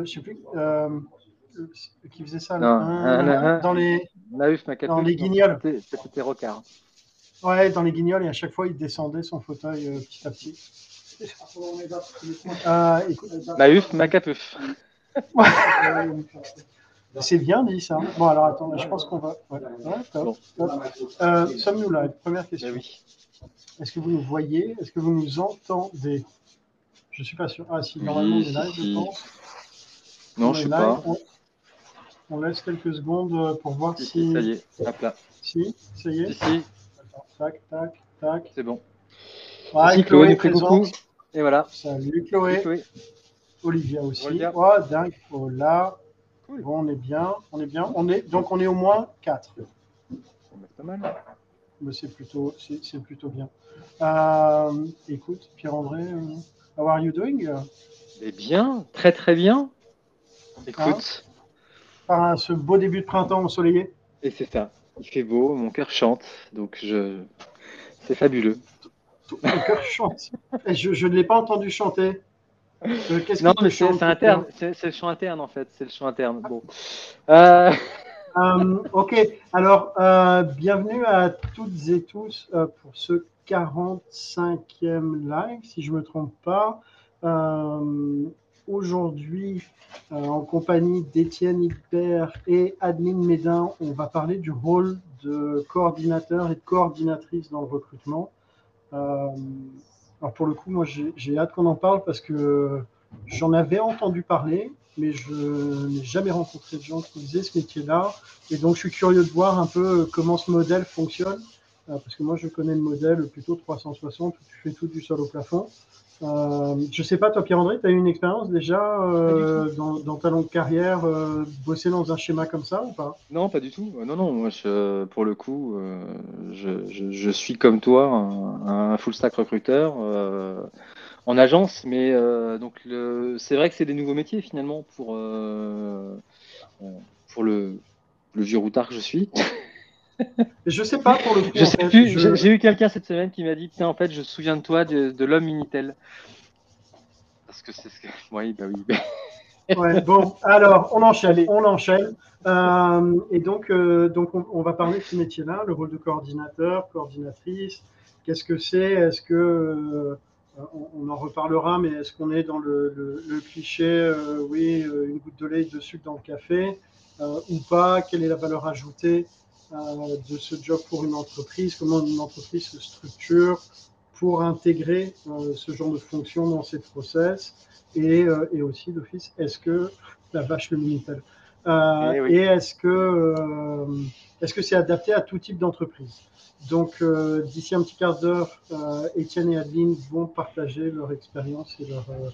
euh, je sais plus, euh, qui faisait ça, Non, là, un, un, un. dans les, Naïf, Macapus, Dans les non, guignols. c'était- Rocard. ouais, dans les guignols, et à chaque fois, il descendait son fauteuil euh, petit à petit. Euh, écoute, Naïf, Macapus. c'est bien dit ça. Bon, alors attends, je pense qu'on va. ouais, ouais, top, Bon. top. Euh, Sommes-nous là? Première question. Oui. Est-ce que vous nous voyez? Est-ce que vous nous entendez? Je suis pas sûr. Ah, si, normalement, on est live, je pense. Non, On je est sais pas. On, on laisse quelques secondes euh, pour voir Si, si. ça y est. Hop là. Si, ça y est. Si, si, Attends, tac, tac, tac. c'est bon. Ouais, Si, Chloé présente. coucou. Et voilà. Salut Chloé. Chloé. Olivia aussi. Olivia. Oh, dingue. Oh là. Cool. Bon, on est bien. On est bien. On est, donc, on est au moins 4. Bon, bah, C'est pas mal. Mais c'est plutôt, c'est, c'est plutôt bien. Euh, écoute, Pierre-André, euh, how are you doing? Eh bien, très très bien. Écoute, Par ce beau début de printemps ensoleillé. et c'est ça. Il fait beau, mon cœur chante, donc je. C'est fabuleux. Ton cœur chante. Et je, je ne l'ai pas entendu chanter. Euh, Non, mais c'est interne. C'est c'est le chant interne en fait. C'est le chant interne. Bon. Euh, Euh, ok, alors euh, bienvenue à toutes et tous euh, pour ce 45e live, si je ne me trompe pas. Aujourd'hui, euh, en compagnie d'Étienne Hibert et Adeline Médin, on va parler du rôle de coordinateur et de coordinatrice dans le recrutement. Euh, alors pour le coup, moi j'ai hâte qu'on en parle parce que j'en avais entendu parler, mais je n'ai jamais rencontré de gens qui faisaient ce métier-là. Et donc, je suis curieux de voir un peu comment ce modèle fonctionne, parce que moi, je connais le modèle plutôt 360, où tu fais tout du sol au plafond. Euh, je sais pas, toi, Pierre-André, tu as eu une expérience déjà euh, dans, dans ta longue carrière, euh, bosser dans un schéma comme ça ou pas? Non, pas du tout. Euh, Non, non, moi, je, pour le coup, euh, je, je- je suis comme toi, un, un full stack recruteur euh, en agence, mais euh, donc c'est vrai que c'est des nouveaux métiers finalement pour, euh, euh, pour le, le vieux routard que je suis. Je sais pas pour le coup. Je en sais fait, plus, je- j'ai eu quelqu'un cette semaine qui m'a dit, tiens, en fait, je me souviens de toi de, de l'homme Minitel. Parce que c'est ce que. Oui, bah oui. Ouais, bon, alors on enchaîne, on enchaîne. Euh, et donc, euh, donc on, on va parler de ce métier-là, le rôle de coordinateur, coordinatrice. Qu'est-ce que c'est? Est-ce que euh, on, on en reparlera, mais est-ce qu'on est dans le, le- le cliché Oui, une goutte de lait, de sucre dans le café ou pas? Quelle est la valeur ajoutée? De ce job pour une entreprise Comment une entreprise se structure pour intégrer euh, ce genre de fonction dans ses process et, euh, et aussi d'office, est-ce que la vache le Minitel euh, Eh oui. Et est-ce que euh, est-ce que c'est adapté à tout type d'entreprise? Donc euh, d'ici un petit quart d'heure, euh, Étienne et Adeline vont partager leur expérience et leur, euh,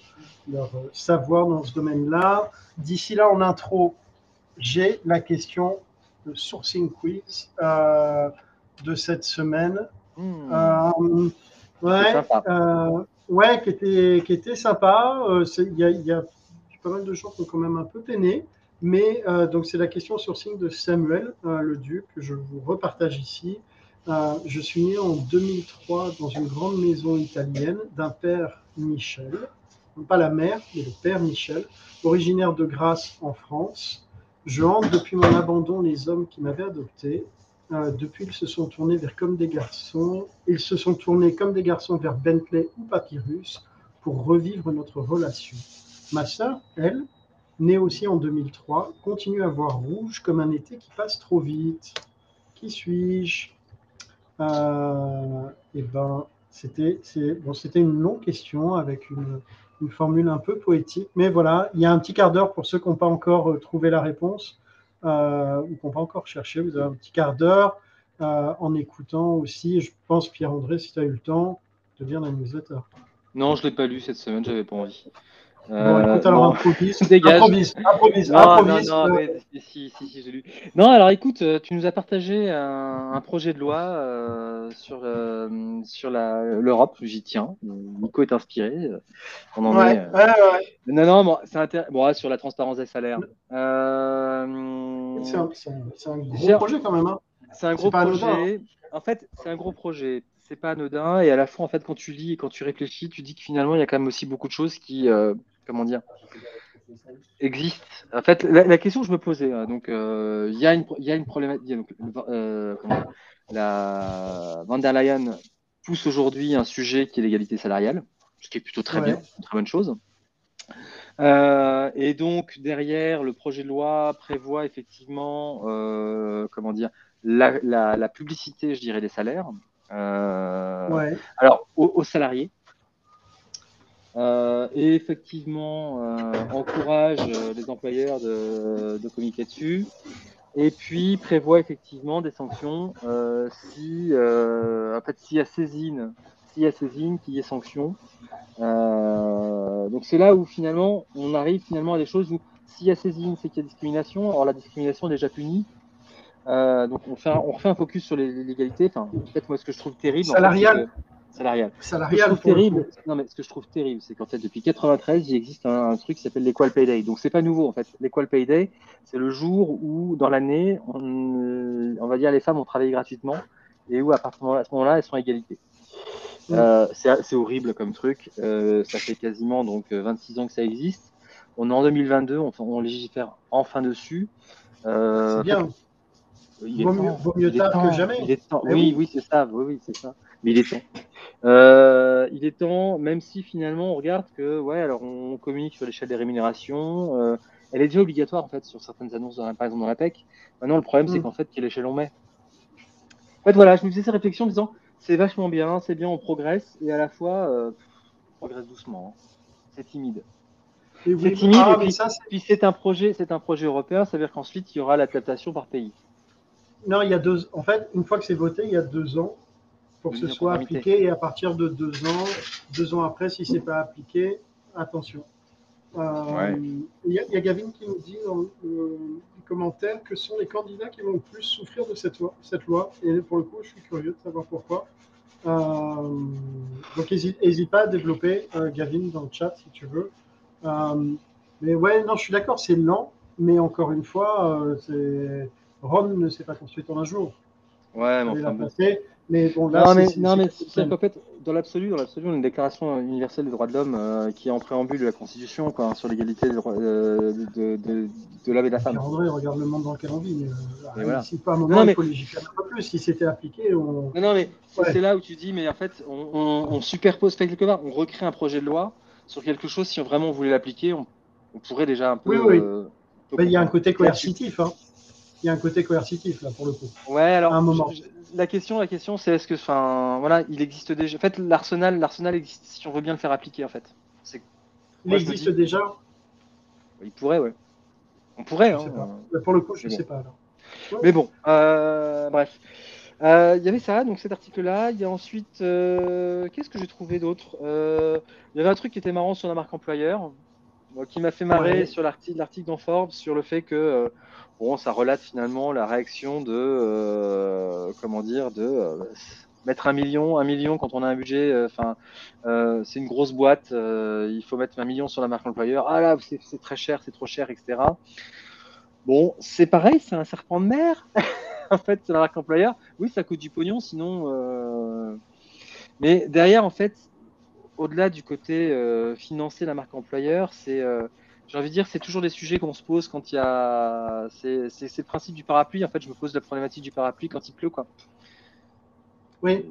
leur euh, savoir dans ce domaine-là. D'ici là, en intro, j'ai la question de sourcing quiz euh, de cette semaine. Hmm, Euh, ouais, euh, ouais, qui était, qui était sympa. Il y a, il y a pas mal de gens qui ont quand même un peu peiné. Mais donc, c'est la question sourcing de Samuel Le Duc, que je vous repartage ici. Je suis né en 2003 dans une grande maison italienne d'un père Michel, non pas la mère, mais le père Michel, originaire de Grasse en France. Je hante depuis mon abandon les hommes qui m'avaient adopté. Euh, depuis, ils se sont tournés vers comme des garçons. Ils se sont tournés comme des garçons vers Bentley ou Papyrus pour revivre notre relation. Ma sœur, elle, née aussi en 2003, continue à voir rouge comme un été qui passe trop vite. Qui suis-je? Euh, Eh ben, c'était bon, c'était une longue question avec une, une formule un peu poétique, mais voilà, il y a un petit quart d'heure pour ceux qui n'ont pas encore euh, trouvé la réponse euh, ou qui n'ont pas encore cherché. Vous avez un petit quart d'heure euh, en écoutant aussi, je pense, Pierre-André, si tu as eu le temps, de lire la newsletter. Non, je l'ai pas lu cette semaine, j'avais pas envie. Bon, Euh, écoute, alors non. improvise, Dégage. improvise, improvise, Non, improvise. non, non, mais si, si, si, si, j'ai lu. Non, alors écoute, euh, tu nous as partagé un, un projet de loi euh, sur, sur la- l'Europe, j'y tiens. Nico est inspiré. On en ouais, est. euh, ouais, ouais. Non, non, bon, c'est intér- bon, sur la transparence des salaires. Euh, C'est un, c'est un- c'est un gros projet quand même. Hein. C'est un gros pas anodin, projet. En fait, c'est un gros projet. C'est pas anodin. Et à la fois, en fait, quand tu lis et quand tu réfléchis, tu dis que finalement, il y a quand même aussi beaucoup de choses qui, euh, comment dire, existe. En fait, la, question que je me posais, hein, donc euh, il y, a une, y a une problématique. Euh, la Van der Leyen pousse aujourd'hui un sujet qui est l'égalité salariale, ce qui est plutôt très bien, une très bonne chose. Euh, et donc derrière, le projet de loi prévoit effectivement, comment dire, la, la, publicité, je dirais, des salaires. Alors aux salariés. Euh, et effectivement euh, encourage euh, les employeurs de, communiquer dessus. Et puis prévoit effectivement des sanctions si, en fait, s'il y a saisine, s'il y a saisine, qu'il y ait sanction. donc c'est là où finalement on arrive finalement à des choses où s'il y a saisine, c'est qu'il y a discrimination. Alors la discrimination est déjà punie. donc on fait, un, on refait un focus sur l'égalité. Enfin, peut-être moi ce que je trouve terrible. Salarial salarial. Ce que terrible, non, mais ce que je trouve terrible, c'est qu'en fait, depuis 93, il existe un, truc qui s'appelle l'Equal Pay Day. Donc, c'est pas nouveau, en fait. L'Equal Pay Day, c'est le jour où, dans l'année, on, on, va dire, les femmes ont travaillé gratuitement et où, à, partir de ce moment-là, elles sont à égalité. Euh, c'est horrible comme truc. Euh, ça fait quasiment donc 26 ans que ça existe. On est en 2022, on, on légifère enfin dessus. Euh, c'est bien. Il vaut, mieux, vaut mieux tard que jamais. Temps. Oui, oui, oui c'est ça. Oui, oui, c'est ça. Mais il est temps. Euh, il est temps, même si finalement on regarde que, ouais, alors on communique sur l'échelle des rémunérations. Euh, elle est déjà obligatoire en fait sur certaines annonces, dans par exemple dans la PEC. Maintenant, le problème, c'est mm. qu'en fait, quelle échelle on met En fait, voilà, je me faisais ces réflexions en disant c'est vachement bien, c'est bien, on progresse, et à la fois, euh, on progresse doucement. Hein. C'est timide. C'est timide, ah, et puis, c'est un projet, c'est un projet européen, ça veut dire qu'ensuite il y aura l'adaptation par pays. Non, il y a deux. En fait, une fois que c'est voté, il y a deux ans, pour que ce soit appliqué. Et à partir de deux ans, deux ans après, si ce n'est pas appliqué, attention. Euh, il y, a Gavin qui nous dit dans le commentaire que ce sont les candidats qui vont le plus souffrir de cette loi. Cette loi. Et pour le coup, je suis curieux de savoir pourquoi. Euh, donc, n'hésite pas à développer, euh, Gavin, dans le chat si tu veux. mais ouais, non, je suis d'accord, c'est lent. Mais encore une fois, Rome ne s'est pas construite en un jour. Ouais, mais enfin, mais bon, là, non, mais, non, mais en fait, dans l'absolu, dans l'absolu, on a une déclaration universelle des droits de l'homme euh, qui est en préambule de la Constitution, quoi, sur l'égalité euh, de, de, de l'homme et de la femme. André, regarde le monde dans lequel on vit. Euh, voilà. Si pas un moment, non, mais... il faut légiférer un peu plus. Si c'était appliqué, on. Non, non mais c'est là où tu dis, mais en fait, on, on, on superpose quelque part, on recrée un projet de loi sur quelque chose. Si vraiment on voulait l'appliquer, on, on, pourrait déjà un peu. Oui, oui. Euh, il y a un côté coercitif. Hein. Il y a un côté coercitif là pour le coup. Ouais, alors. À un moment la question, la question, c'est est-ce que, enfin, voilà, il existe déjà. En fait, l'arsenal, l'arsenal existe si on veut bien le faire appliquer, en fait. il existe déjà. Il pourrait, ouais. On pourrait. Hein, Pour le coup, je ne sais pas. Mais bon, euh, bref. Euh, il y avait ça, donc cet article-là. Il y a ensuite, euh, qu'est-ce que j'ai trouvé d'autre? Il y avait un truc qui était marrant sur la marque employeur, qui m'a fait marrer sur l'article, dans Forbes sur le fait que bon, ça relate finalement la réaction de, euh, comment dire, de euh, mettre un million, un million quand on a un budget, euh, enfin, c'est une grosse boîte, il faut mettre un million sur la marque employeur. Ah là, c'est très cher, c'est trop cher, etc. Bon, c'est pareil, c'est un serpent de mer. en fait, c'est la marque employeur. Oui, ça coûte du pognon, sinon. Mais derrière, en fait, au-delà du côté financer la marque employeur, c'est j'ai envie de dire, c'est toujours des sujets qu'on se pose quand il y a. C'est le principe du parapluie. En fait, je me pose la problématique du parapluie quand il pleut, quoi. Oui.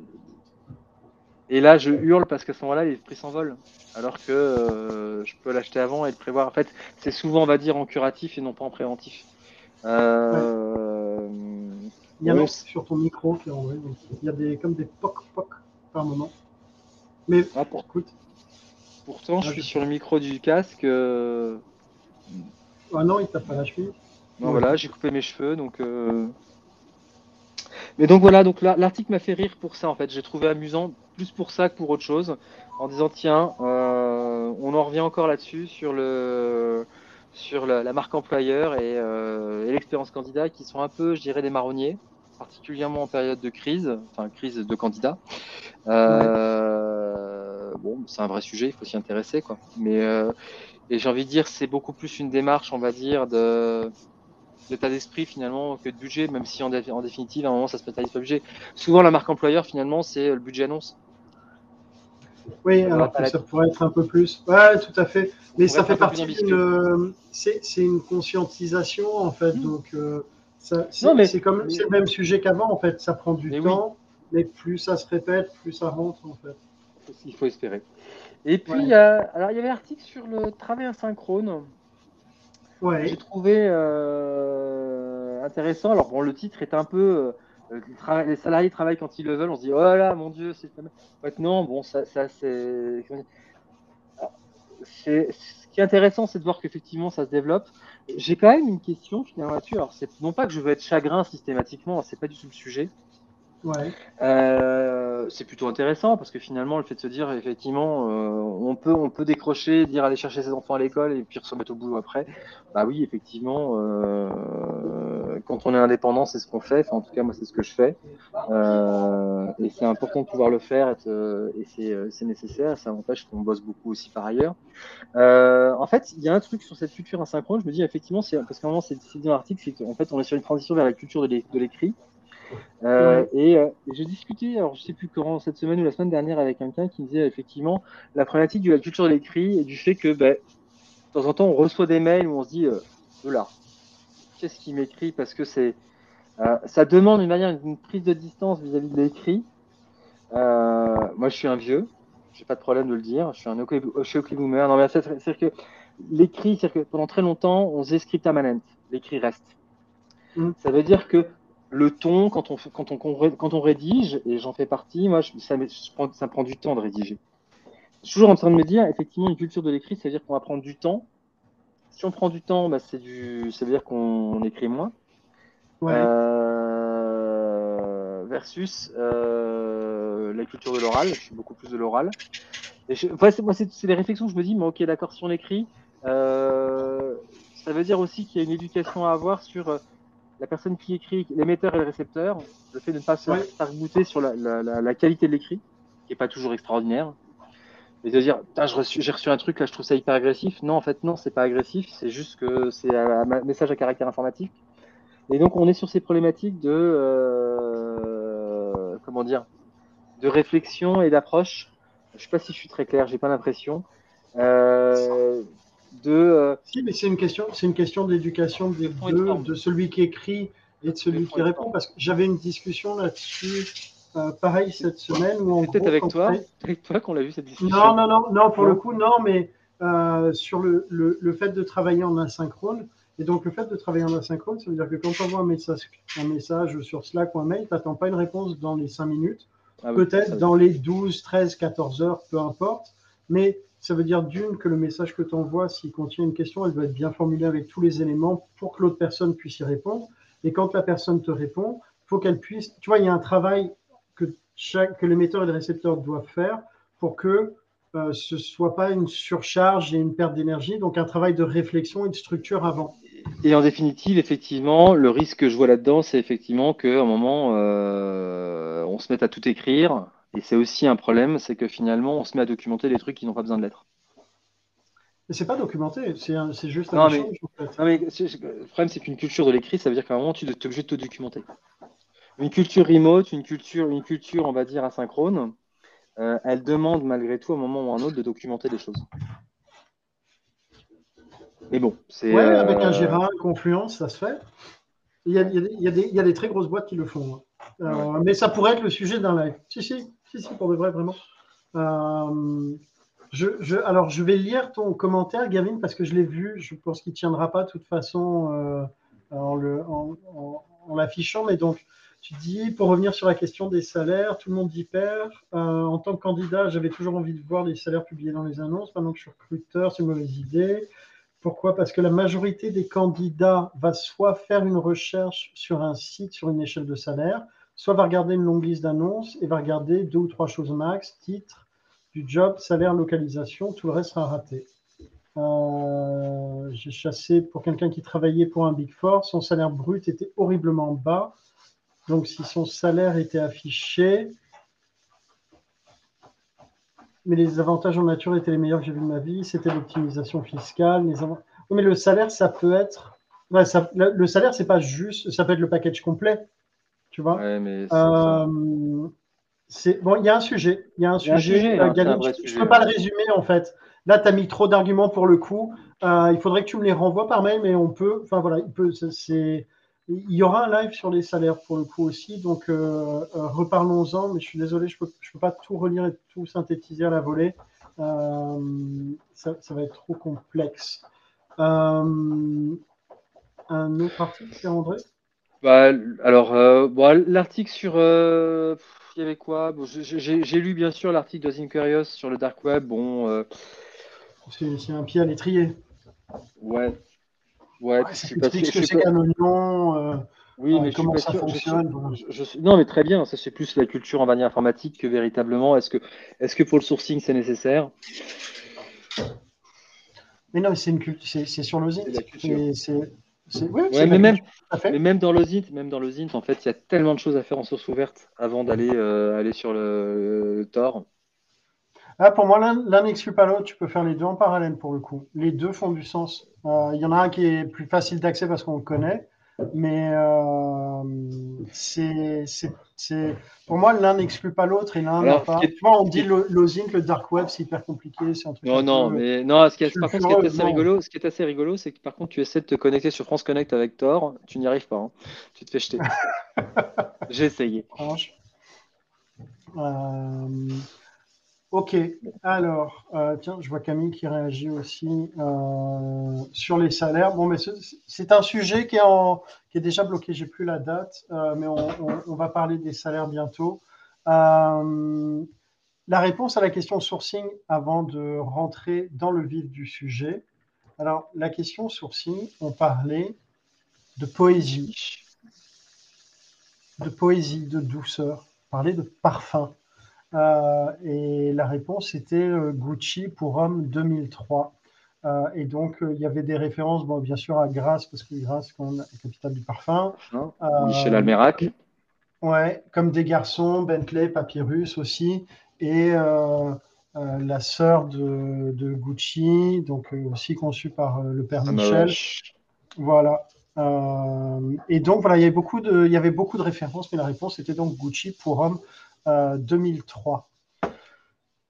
Et là, je hurle parce qu'à ce moment-là, les prix s'envolent. Alors que euh, je peux l'acheter avant et le prévoir. En fait, c'est souvent, on va dire, en curatif et non pas en préventif. Euh... Il y a sur ton micro qui est en vrai. Il y a des, comme des poc-poc par moment. Mais ah, pour... écoute, Pourtant, je suis sur le micro du casque. Euh, ah non, il t'a pas la cheville. Non, voilà, j'ai coupé mes cheveux, donc. Euh, mais donc voilà, donc l'article m'a fait rire pour ça en fait. J'ai trouvé amusant plus pour ça que pour autre chose, en disant tiens, euh, on en revient encore là-dessus sur le sur la, marque employeur et, et l'expérience candidat qui sont un peu, je dirais, des marronniers, particulièrement en période de crise, enfin crise de candidats. Euh, c'est un vrai sujet, il faut s'y intéresser, quoi. Mais euh, et j'ai envie de dire, c'est beaucoup plus une démarche, on va dire, de d'état d'esprit finalement que de budget, même si en, en, définitive, à un moment, ça se spécialise pas budget. Souvent, la marque employeur, finalement, c'est le budget annonce. Oui, alors que ça pourrait être un peu plus. Ouais, tout à fait. Mais ça fait partie d'une. C'est une conscientisation, en fait. Hmm. Donc, euh, c'est comme c'est le même sujet qu'avant, en fait. Ça prend du temps, mais plus ça se répète, plus ça rentre, en fait. Il faut espérer. Et puis, il y a... alors, il y avait un article sur le travail asynchrone. Ouais. J'ai trouvé euh, intéressant. Alors, bon, le titre est un peu. Euh, les salariés travaillent quand ils le veulent. On se dit, oh là, mon Dieu, c'est. Maintenant, bon, ça, ça c'est. Ce qui est intéressant, c'est de voir qu'effectivement, ça se développe. J'ai quand même une question finalement là-dessus. Alors, c'est non pas que je veux être chagrin systématiquement, c'est pas du tout le sujet. Euh, c'est plutôt intéressant parce que finalement, le fait de se dire effectivement, euh, on peut décrocher, dire aller chercher ses enfants à l'école et puis se remettre au boulot après. Bah oui, effectivement, euh, quand on est indépendant, c'est ce qu'on fait. en tout cas, moi, c'est ce que je fais. et c'est important de pouvoir le faire et c'est nécessaire. Ça n'empêche qu'on bosse beaucoup aussi par ailleurs. en fait, il y a un truc sur cette culture asynchrone. Je me dis effectivement, parce qu'à un moment, c'est dans l'article, c'est qu'en fait, on est sur une transition vers la culture de l'écrit. Euh, et, euh, j'ai discuté, alors je sais plus quand, cette semaine ou la semaine dernière, avec quelqu'un qui me disait effectivement la problématique de la culture de l'écrit et du fait que ben, de temps en temps on reçoit des mails où on se dit euh, là, qu'est-ce qu'il m'écrit? Parce que c'est ça demande une manière une prise de distance vis-à-vis de l'écrit. moi, je suis un vieux, j'ai pas de problème de le dire. Je suis un OK boomer. Non, mais c'est-à-dire que l'écrit, c'est-à-dire que pendant très longtemps, on faisait script manent L'écrit reste. Mm. Ça veut dire que le ton, quand on, quand on, quand on rédige, et j'en fais partie, moi, ça, ça prend du temps de rédiger. Je suis toujours en train de me dire, effectivement, une culture de l'écrit, ça veut dire qu'on va prendre du temps. Si on prend du temps, bah, c'est du, ça veut dire qu'on écrit moins. Euh, versus euh, la culture de l'oral, je suis beaucoup plus de l'oral. moi, c'est des réflexions que je me dis, mais ok, d'accord, si on écrit, euh, ça veut dire aussi qu'il y a une éducation à avoir sur la personne qui écrit, l'émetteur et le récepteur, le fait de ne pas se faire goûter sur la, qualité de l'écrit, qui n'est pas toujours extraordinaire, et de dire, j'ai reçu un truc, là, je trouve ça hyper agressif. Non, en fait, non, c'est pas agressif, c'est juste que c'est un message à caractère informatique. Et donc, on est sur ces problématiques de, euh, comment dire, de réflexion et d'approche. Je sais pas si je suis très clair, j'ai pas l'impression. Euh, de. Euh, si, mais c'est une question, c'est une question d'éducation des deux, de celui qui écrit et de celui qui répond, parce que j'avais une discussion là-dessus. Euh, pareil cette semaine où peut-être avec toi, avec toi qu'on l'a vu cette discussion? Non, non, non, non, pour le coup, non, mais euh, sur le, le, fait de travailler en asynchrone. Et donc, le fait de travailler en asynchrone, ça veut dire que quand tu envoies un message, un message sur Slack ou un mail, tu n'attends pas une réponse dans les 5 minutes, ah peut-être dans les 12, 13, 14 heures, peu importe. Mais ça veut dire d'une que le message que tu envoies, s'il contient une question, elle doit être bien formulée avec tous les éléments pour que l'autre personne puisse y répondre. Et quand la personne te répond, faut qu'elle puisse. Tu vois, il y a un travail que, chaque, que l'émetteur et le récepteur doivent faire pour que euh, ce ne soit pas une surcharge et une perte d'énergie. Donc, un travail de réflexion et de structure avant. Et en définitive, effectivement, le risque que je vois là-dedans, c'est effectivement qu'à un moment, euh, on se mette à tout écrire et c'est aussi un problème, c'est que finalement, on se met à documenter des trucs qui n'ont pas besoin de l'être. Mais c'est pas documenté, c'est juste un échange. non, mais le problème, c'est qu'une culture de l'écrit, ça veut dire qu'à un moment, tu es obligé de te documenter. Une culture remote, une culture, une culture on va dire, asynchrone, euh, elle demande malgré tout, à un moment ou à un autre, de documenter des choses. Mais bon, c'est. Ouais, avec un Gérard, euh, Confluence, ça se fait. Il y, a, il, y a des, il y, a, des, très grosses boîtes qui le font. Hein. Mais ça pourrait être le sujet d'un live. Si, si. Si, si, pour de vrai, vraiment. Euh, je, alors, je vais lire ton commentaire, Gavin, parce que je l'ai vu. Je pense qu'il ne tiendra pas de toute façon euh, en, l'affichant. Mais donc, tu dis, pour revenir sur la question des salaires, tout le monde y perd. Euh, en tant que candidat, j'avais toujours envie de voir les salaires publiés dans les annonces. Maintenant que je suis recruteur, c'est une mauvaise idée. Pourquoi? Parce que la majorité des candidats va soit faire une recherche sur un site sur une échelle de salaire, soit va regarder une longue liste d'annonces et va regarder deux ou trois choses max, titre du job, salaire, localisation, tout le reste sera raté. Euh, j'ai chassé pour quelqu'un qui travaillait pour un Big Four, son salaire brut était horriblement bas. Donc si son salaire était affiché, mais les avantages en nature étaient les meilleurs que j'ai vus de ma vie, c'était l'optimisation fiscale. Les Mais le salaire, ça peut être... le salaire, c'est pas juste, ça peut être le package complet tu vois. mais euh, c'est bon, il y a un sujet. Il y a un sujet, hein, je ne peux pas le résumer en fait. Là, tu as mis trop d'arguments pour le coup. Euh, il faudrait que tu me les renvoies par mail, mais on peut. Enfin voilà, il peut. C'est. Il y aura un live sur les salaires pour le coup aussi, donc euh, euh, reparlons-en. Mais je suis désolé, je peux, je peux pas tout relire et tout synthétiser à la volée. Ça, ça, va être trop complexe. un autre article, André bah, alors, bon, l'article sur il y avait quoi? J'ai lu bien sûr l'article de Curious sur le dark web. Bon, euh... c'est un pied à l'étrier. Ouais. Ouais. ouais je pas, ce que c'est qu'un oignon. Euh, oui, mais comment ça fonctionne. non, mais très bien. Ça, c'est plus la culture en vanille informatique que véritablement. Est-ce que, est que pour le sourcing, c'est nécessaire? Mais non, c'est une c'est le C'est mais, même, mais même dans l'OSINT, même dans l'OSINT, en fait, il y a tellement de choses à faire en source ouverte avant d'aller euh, aller sur le, Tor. Ah, pour moi, l'un n'exclut pas l'autre. Tu peux faire les deux en parallèle pour le coup. Les deux font du sens. Euh, il y en a un qui est plus facile d'accès parce qu'on le connaît. Mais euh, c'est, pour moi, l'un n'exclut pas l'autre et l'un n'a pas. on dit l'OSINT, le dark web, c'est hyper compliqué. C'est un truc non, non, mais non, ce qui est, par contre, ce qui est assez rigolo, ce qui est assez rigolo, c'est que par contre, tu essaies de te connecter sur France Connect avec Tor, tu n'y arrives pas. Hein. Tu te fais jeter. J'ai essayé. Euh, Ok, alors, euh, tiens, je vois Camille qui réagit aussi euh, sur les salaires. Bon, mais c'est un sujet qui est, déjà bloqué, j'ai plus la date, euh, mais on, va parler des salaires bientôt. la réponse à la question sourcing avant de rentrer dans le vif du sujet. Alors, la question sourcing, on parlait de poésie, de poésie, de douceur, on parlait de parfum. Euh, et la réponse était euh, Gucci pour homme 2003. Euh, et donc, il y avait des références, bon, bien sûr, à Grasse, parce que Grasse, quand la capitale du parfum. Michel Almerac. Ouais, comme des garçons, Bentley, Papyrus aussi. Et la sœur de, de, Gucci, donc aussi conçue par le père Michel. Voilà. et donc, voilà, il y, avait beaucoup de, il y avait beaucoup de références, mais la réponse était donc Gucci pour homme 2003. Euh,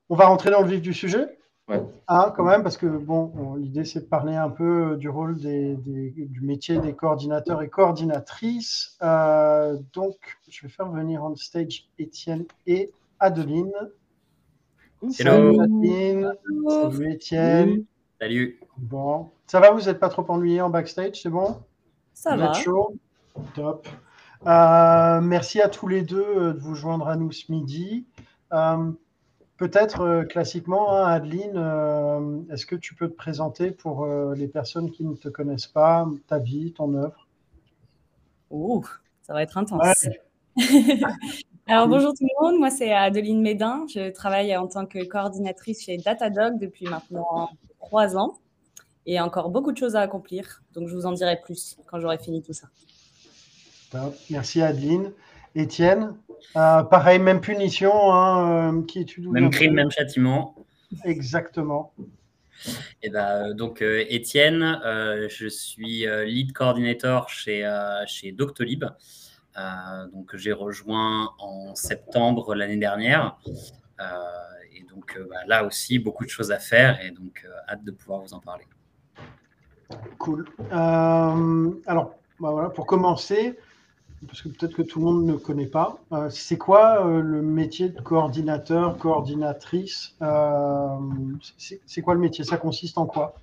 on va rentrer dans le vif du sujet. Ouais. Ah, quand même, parce que bon, l'idée c'est de parler un peu du rôle des, du métier des coordinateurs et coordinatrices. Euh, donc, je vais faire venir on stage Étienne et Adeline. Salut Adeline. Salut Étienne. Salut. Bon, ça va, vous n'êtes pas trop ennuyé en backstage, c'est bon? Ça va. chaud? Top. Euh, merci à tous les deux euh, de vous joindre à nous ce midi. Euh, peut-être classiquement, hein, Adeline, est-ce que tu peux te présenter pour les personnes qui ne te connaissent pas, ta vie, ton œuvre? Oh, ça va être intense. Alors bonjour tout le monde, moi c'est Adeline Médin, je travaille en tant que coordinatrice chez Datadog depuis maintenant trois ans et encore beaucoup de choses à accomplir, donc je vous en dirai plus quand j'aurai fini tout ça. Merci Adeline. Étienne, euh, pareil, même punition, hein, euh, qui. Même crime, même châtiment. Exactement. Et eh ben, donc euh, Étienne, je suis lead coordinator chez, chez Doctolib. donc j'ai rejoint en septembre l'année dernière. et donc bah, là aussi, beaucoup de choses à faire et donc hâte de pouvoir vous en parler. Cool. alors, bah, voilà, pour commencer, parce que peut-être que tout le monde ne connaît pas. Euh, c'est quoi euh, le métier de coordinateur, coordinatrice euh, C'est quoi le métier? Ça consiste en quoi?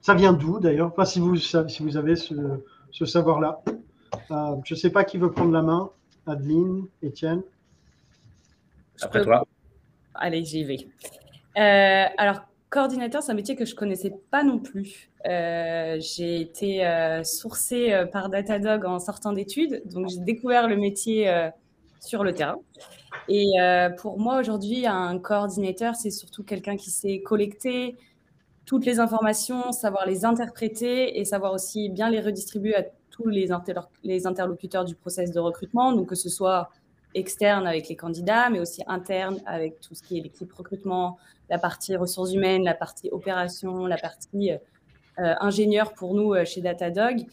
Ça vient d'où d'ailleurs? Pas si vous, si vous avez ce, savoir-là. je ne sais pas qui veut prendre la main. Adeline, Étienne? Après toi. Allez, j'y vais. alors, coordinateur, c'est un métier que je connaissais pas non plus. Euh, j'ai été euh, sourcée euh, par Datadog en sortant d'études, donc j'ai découvert le métier sur le terrain. Et pour moi aujourd'hui, un coordinateur, c'est surtout quelqu'un qui sait collecter toutes les informations, savoir les interpréter et savoir aussi bien les redistribuer à tous les interlocuteurs du process de recrutement, donc que ce soit externe avec les candidats, mais aussi interne avec tout ce qui est l'équipe recrutement, la partie ressources humaines, la partie opération, la partie euh, ingénieur pour nous euh, chez Datadog.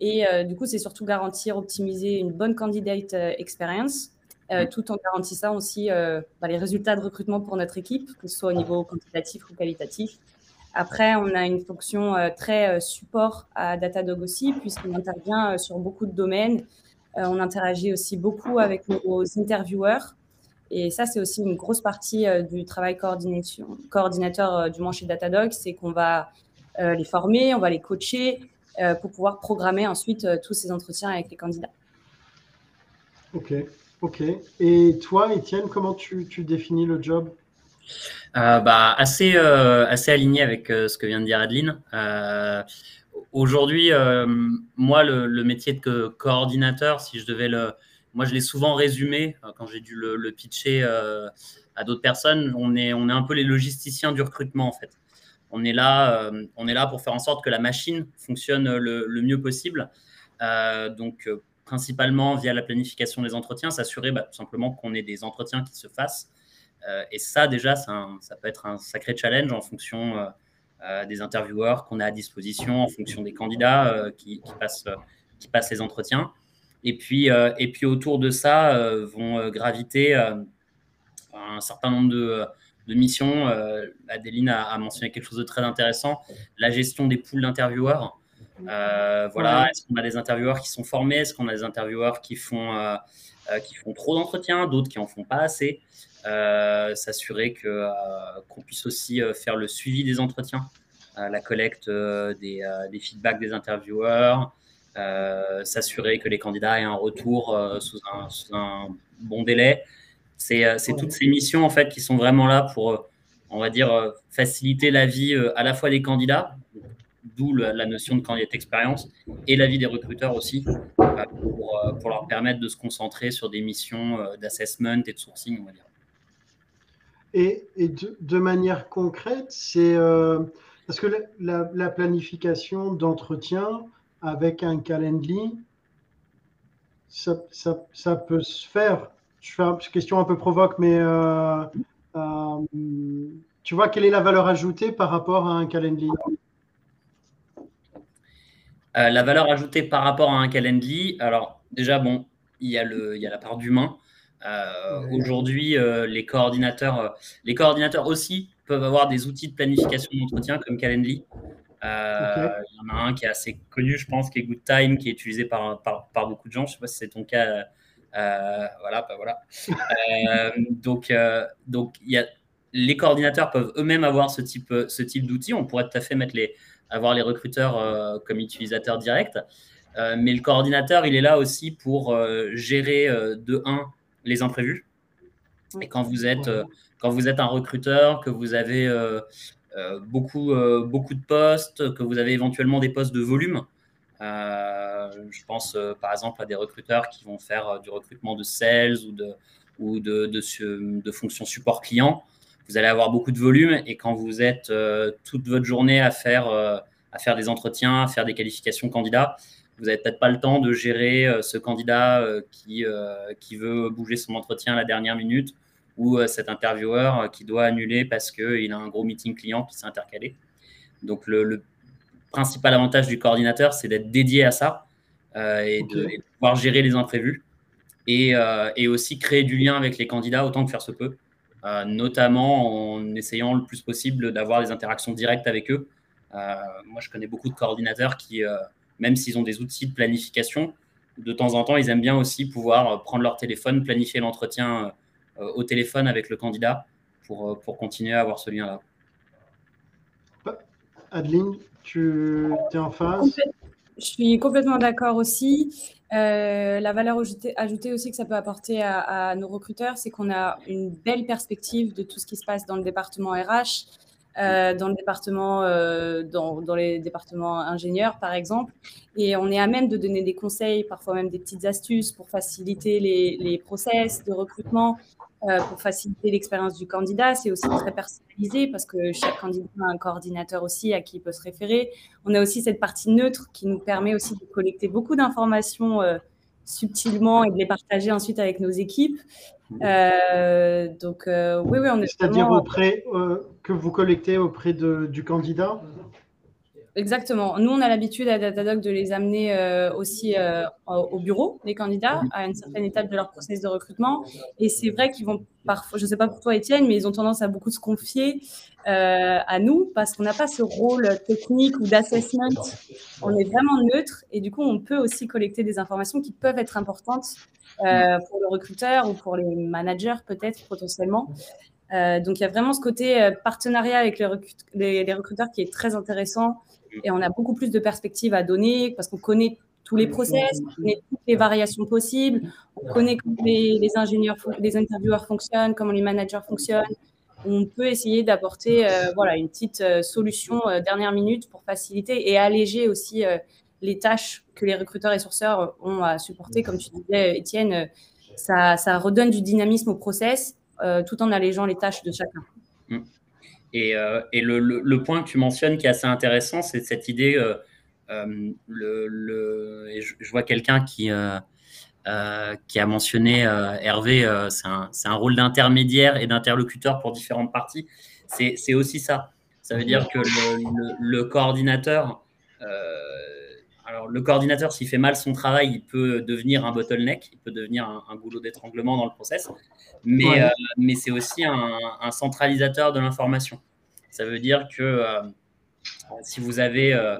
Et euh, du coup, c'est surtout garantir, optimiser une bonne candidate experience mm. tout en garantissant aussi bah, les résultats de recrutement pour notre équipe, que ce soit au niveau quantitatif ou qualitatif. Après, on a une fonction très support à Datadog aussi, puisqu'on intervient sur beaucoup de domaines. On interagit aussi beaucoup avec nos intervieweurs. Et ça, c'est aussi une grosse partie du travail coordinateur du moins chez Datadog, c'est qu'on va les former, on va les coacher, euh, pour pouvoir programmer ensuite euh, tous ces entretiens avec les candidats. Ok, ok. Et toi, Étienne, comment tu, définis le job? Euh, bah, assez, assez aligné avec ce que vient de dire Adeline. Aujourd'hui, moi, le, métier de coordinateur, si je devais le. Moi, je l'ai souvent résumé quand j'ai dû le, pitcher à d'autres personnes. On est, on est un peu les logisticiens du recrutement, en fait. On est là, euh, on est là pour faire en sorte que la machine fonctionne le, mieux possible. Euh, donc, euh, principalement via la planification des entretiens, s'assurer bah, tout simplement qu'on ait des entretiens qui se fassent. et ça, déjà, ça, peut être un sacré challenge en fonction des intervieweurs qu'on a à disposition, en fonction des candidats qui, passent, qui passent les entretiens. Et puis, et puis autour de ça vont graviter un certain nombre de, de mission. Euh, Adeline a, mentionné quelque chose de très intéressant, la gestion des poules d'intervieweurs. Euh, voilà, est-ce qu'on a des intervieweurs qui sont formés? Est-ce qu'on a des intervieweurs qui font, euh, qui font trop d'entretiens, d'autres qui en font pas assez? S'assurer que qu'on puisse aussi faire le suivi des entretiens, la collecte des, des, feedbacks des intervieweurs, s'assurer que les candidats aient un retour sous un, bon délai, euh, c'est toutes ces missions en fait qui sont vraiment là pour, euh, on va dire, euh, faciliter la vie à la fois des candidats, d'où la notion de candidat expérience, et la vie des recruteurs aussi, pour, leur permettre de se concentrer sur des missions d'assessment et de sourcing, on va dire. Et, de, manière concrète, c'est parce que la, planification d'entretien avec un calendly, ça, peut se faire je fais une question un peu provoque, mais euh, euh, tu vois, quelle est la valeur ajoutée par rapport à un Calendly? Euh, La valeur ajoutée par rapport à un Calendly, alors déjà, bon, il y a, le, il y a la part d'humain. Aujourd'hui, les, coordinateurs, les coordinateurs aussi peuvent avoir des outils de planification d'entretien comme Calendly. Il y en a un qui est assez connu, je pense, qui est GoodTime, qui est utilisé par, par, par beaucoup de gens. Je ne sais pas si c'est ton cas, euh, voilà, bah voilà. Euh, donc, euh, donc y a, les coordinateurs peuvent eux-mêmes avoir ce type, ce type d'outils. On pourrait tout à fait mettre les, avoir les recruteurs comme utilisateurs directs. mais le coordinateur, il est là aussi pour gérer de un les imprévus. Et quand vous êtes, quand vous êtes un recruteur, que vous avez beaucoup, beaucoup de postes, que vous avez éventuellement des postes de volume, euh, je pense euh, par exemple à des recruteurs qui vont faire euh, du recrutement de sales ou de, ou de, de, fonctions support client. Vous allez avoir beaucoup de volume et quand vous êtes toute votre journée à faire, à faire des entretiens, à faire des qualifications candidats, vous n'avez peut-être pas le temps de gérer ce candidat qui, qui veut bouger son entretien à la dernière minute ou cet intervieweur qui doit annuler parce qu'il a un gros meeting client qui s'est intercalé. Donc le, le, principal avantage du coordinateur, c'est d'être dédié à ça euh, et, de, pouvoir gérer les imprévus et, euh, et, aussi créer du lien avec les candidats autant que faire se peut, euh, notamment en essayant le plus possible d'avoir des interactions directes avec eux. moi, je connais beaucoup de coordinateurs qui, même s'ils ont des outils de planification, de temps en temps, ils aiment bien aussi pouvoir prendre leur téléphone, planifier l'entretien au téléphone avec le candidat pour, pour continuer à avoir ce lien-là. Adeline, tu es en phase? Je suis complètement d'accord aussi. Euh, la valeur ajoutée, aussi que ça peut apporter à, nos recruteurs, c'est qu'on a une belle perspective de tout ce qui se passe dans le département RH, euh, dans le département, euh, dans, les départements ingénieurs, par exemple. Et on est à même de donner des conseils, parfois même des petites astuces pour faciliter les, les process de recrutement, euh, pour faciliter l'expérience du candidat. C'est aussi très personnalisé parce que chaque candidat a un coordinateur aussi à qui il peut se référer. On a aussi cette partie neutre qui nous permet aussi de collecter beaucoup d'informations subtilement et de les partager ensuite avec nos équipes. Euh, donc oui, oui, on est. C'est-à-dire auprès que vous collectez auprès de, du candidat? Exactement. Nous, on a l'habitude à Datadog de les amener euh, aussi euh, au bureau, les candidats, à une certaine étape de leur process de recrutement. Et c'est vrai qu'ils vont parfois, je ne sais pas pour toi, Étienne, mais ils ont tendance à beaucoup se confier euh, à nous parce qu'on n'a pas ce rôle technique ou d'assessment. On est vraiment neutre et du coup, on peut aussi collecter des informations qui peuvent être importantes pour le recruteur ou pour les managers peut-être potentiellement. Euh, donc, il y a vraiment ce côté euh, partenariat avec les, les, recruteurs qui est très intéressant et on a beaucoup plus de perspectives à donner parce qu'on connaît tous les process, on connaît toutes les variations possibles, on connaît comment les, ingénieurs, les intervieweurs fonctionnent, comment les managers fonctionnent. On peut essayer d'apporter euh, voilà, une petite solution dernière minute pour faciliter et alléger aussi les tâches que les recruteurs et sourceurs ont à supporter. Comme tu disais, Étienne, ça, ça redonne du dynamisme au process euh, tout en allégeant les tâches de chacun. Et, euh, le, point que tu mentionnes qui est assez intéressant, c'est cette idée, euh, le, je, vois quelqu'un qui, qui a mentionné, Hervé, c'est un, rôle d'intermédiaire et d'interlocuteur pour différentes parties. C'est aussi ça. Ça veut dire que le, coordinateur alors, le coordinateur, s'il fait mal son travail, il peut devenir un bottleneck, il peut devenir un, goulot d'étranglement dans le process, mais, euh, mais c'est aussi un, centralisateur de l'information. Ça veut dire que euh, si vous avez, euh,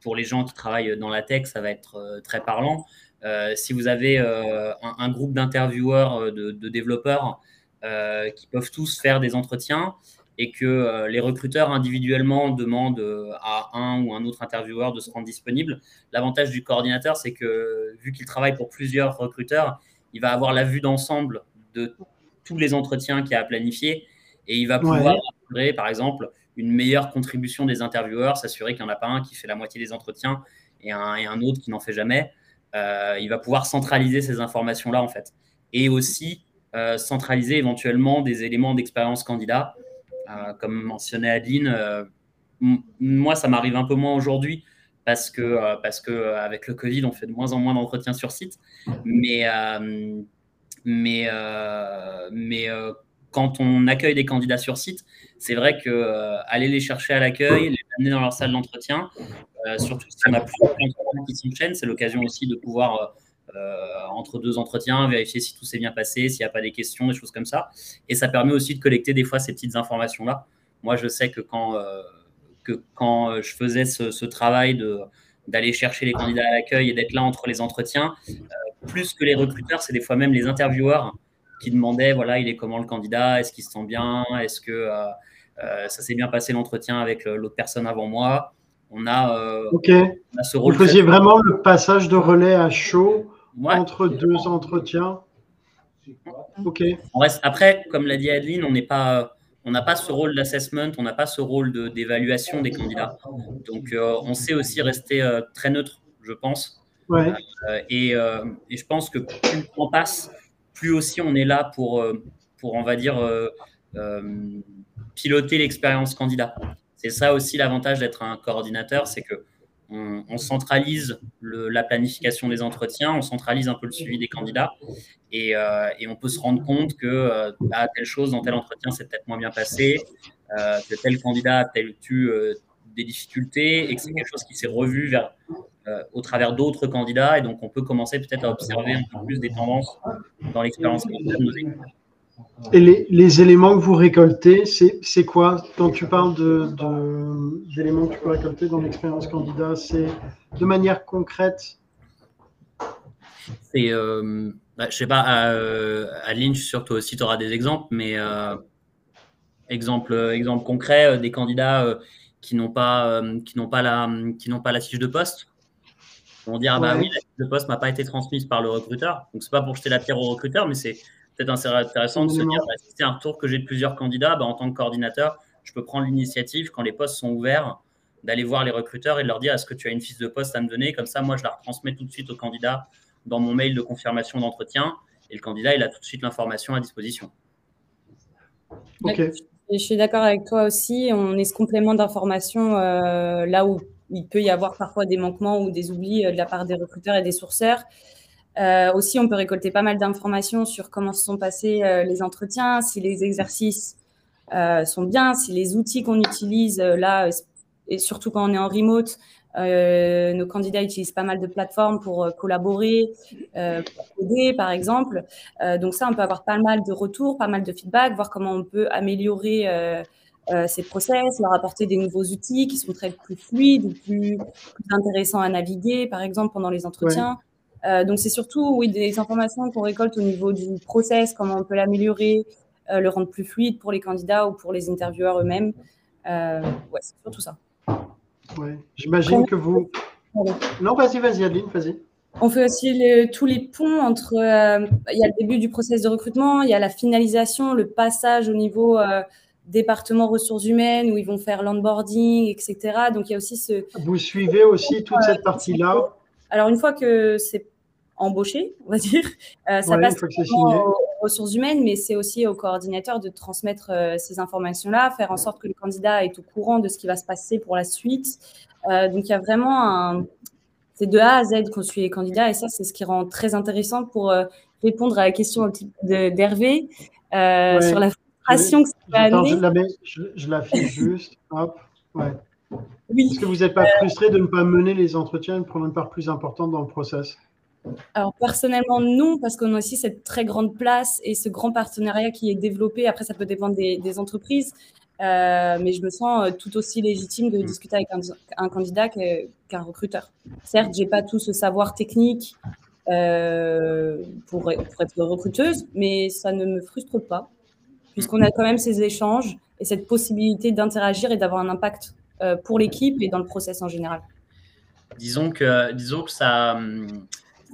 pour les gens qui travaillent dans la tech, ça va être très parlant. si vous avez un, groupe d'intervieweurs, de, de, développeurs qui peuvent tous faire des entretiens, et que euh, les recruteurs individuellement demandent euh, à un ou un autre intervieweur de se rendre disponible. L'avantage du coordinateur, c'est que vu qu'il travaille pour plusieurs recruteurs, il va avoir la vue d'ensemble de tous les entretiens qu'il a à planifier et il va pouvoir assurer, par exemple, une meilleure contribution des intervieweurs, s'assurer qu'il n'y en a pas un qui fait la moitié des entretiens et un, et un autre qui n'en fait jamais. Euh, il va pouvoir centraliser ces informations-là, en fait. Et aussi centraliser éventuellement des éléments d'expérience candidat comme mentionnait Adeline, euh, moi, ça m'arrive un peu moins aujourd'hui parce que, euh, parce que avec le Covid, on fait de moins en moins d'entretiens sur site. Mais, mais, mais quand on accueille des candidats sur site, c'est vrai que aller les chercher à l'accueil, les amener dans leur salle d'entretien, surtout si on a plusieurs qui s'enchaînent, c'est l'occasion aussi de pouvoir euh, entre deux entretiens, vérifier si tout s'est bien passé, s'il n'y a pas des questions, des choses comme ça. Et ça permet aussi de collecter des fois ces petites informations-là. Moi, je sais que quand, euh, que quand je faisais ce, travail de d'aller chercher les candidats à l'accueil et d'être là entre les entretiens, euh, plus que les recruteurs, c'est des fois même les intervieweurs qui demandaient, voilà, il est comment le candidat, est-ce qu'il se sent bien, est-ce que ça s'est bien passé l'entretien avec l'autre personne avant moi? On a, Ok. on a ce rôle. Vous faisiez vraiment le passage de relais à chaud entre deux entretiens. Ok. On reste, après, comme l'a dit Adeline, on n'est pas, on n'a pas ce rôle d'assessment, on n'a pas ce rôle d'évaluation des candidats. Donc, euh, on sait aussi rester euh, très neutre, je pense. Ouais. Euh, et, et, je pense que plus le temps passe, plus aussi on est là pour, pour on va dire, piloter l'expérience candidat. C'est ça aussi l'avantage d'être un coordinateur, c'est que on, centralise la planification des entretiens, on centralise un peu le suivi des candidats et, euh, on peut se rendre compte que euh, bah, telle chose dans tel entretien s'est peut-être moins bien passé, euh, que tel candidat a tel eu des difficultés et que c'est quelque chose qui s'est revu vers, au travers d'autres candidats et donc on peut commencer peut-être à observer un peu plus des tendances dans l'expérience de. Et les, éléments que vous récoltez, c'est quoi? Quand tu parles d'éléments que tu peux récolter dans l'expérience candidat, c'est de manière concrète C'est, euh, bah, je sais pas, euh, Adeline, je suis sûr que toi aussi tu auras des exemples, mais euh, exemple, exemple concret, euh, des candidats qui n'ont pas, qui n'ont pas, la, qui n'ont pas la fiche de poste. On vont dire, ah bah oui, la fiche de poste m'a pas été transmise par le recruteur. Donc, c'est pas pour jeter la pierre au recruteur, mais c'est peut-être intéressant de se dire, bah, si c'est un retour que j'ai de plusieurs candidats, bah, en tant que coordinateur, je peux prendre l'initiative, quand les postes sont ouverts, d'aller voir les recruteurs et de leur dire, est-ce que tu as une fiche de poste à me donner? Comme ça, moi, je la retransmets tout de suite au candidat dans mon mail de confirmation d'entretien. Et le candidat, il a tout de suite l'information à disposition. Ok. Je suis d'accord avec toi aussi. On est ce complément d'information euh, là où il peut y avoir parfois des manquements ou des oublis euh, de la part des recruteurs et des sourceurs. Euh, aussi, on peut récolter pas mal d'informations sur comment se sont passés euh, les entretiens, si les exercices sont bien, si les outils qu'on utilise là et surtout quand on est en remote, euh, nos candidats utilisent pas mal de plateformes pour euh, collaborer, euh, pour coder par exemple. donc ça, on peut avoir pas mal de retours, pas mal de feedback, voir comment on peut améliorer ces process, leur apporter des nouveaux outils qui sont très plus fluides, plus, plus intéressants à naviguer, par exemple pendant les entretiens. donc c'est surtout oui des informations qu'on récolte au niveau du process, comment on peut l'améliorer, le rendre plus fluide pour les candidats ou pour les intervieweurs eux-mêmes. ouais, c'est surtout ça. Oui, j'imagine que vous. Non, vas-y, vas-y, Adeline, vas-y. On fait aussi tous les ponts entre. Euh, il y a le début du processus de recrutement, il y a la finalisation, le passage au niveau euh, département ressources humaines où ils vont faire l'onboarding, etc. Donc il y a aussi ce. Vous suivez aussi toute cette partie-là? Alors une fois que c'est embauché, on va dire, euh, ça passe ressources humaines, mais c'est aussi au coordinateur de transmettre euh, ces informations-là, faire en sorte que le candidat est au courant de ce qui va se passer pour la suite. Euh, donc il y a vraiment un... C'est de A à Z qu'on suit les candidats et ça, c'est ce qui rend très intéressant pour répondre à la question d'Hervé sur la frustration que ça va amener. Je la, je, la juste. Hop. Ouais. Est-ce que vous n'êtes pas frustré de ne pas mener les entretiens et de prendre une part plus importante dans le process? Alors personnellement non, parce qu'on a aussi cette très grande place et ce grand partenariat qui est développé. Après, ça peut dépendre des, entreprises, euh, mais je me sens euh, tout aussi légitime de discuter avec un, candidat qu'un recruteur. Certes, j'ai pas tout ce savoir technique euh, pour, pour, être recruteuse, mais ça ne me frustre pas, puisqu'on a quand même ces échanges et cette possibilité d'interagir et d'avoir un impact pour l'équipe et dans le process en général. Disons que, disons que ça hum,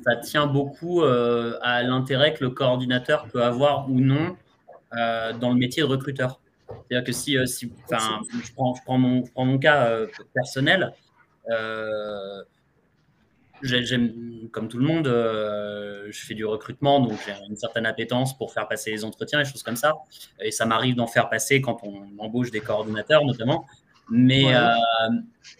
ça tient beaucoup euh, à l'intérêt que le coordinateur peut avoir ou non euh, dans le métier de recruteur. C'est-à-dire que si, euh, si je, prends, mon, je prends mon cas personnel, j'aime, comme tout le monde, je fais du recrutement, donc j'ai une certaine appétence pour faire passer les entretiens et choses comme ça. Et ça m'arrive d'en faire passer quand on embauche des coordinateurs, notamment. Mais, euh,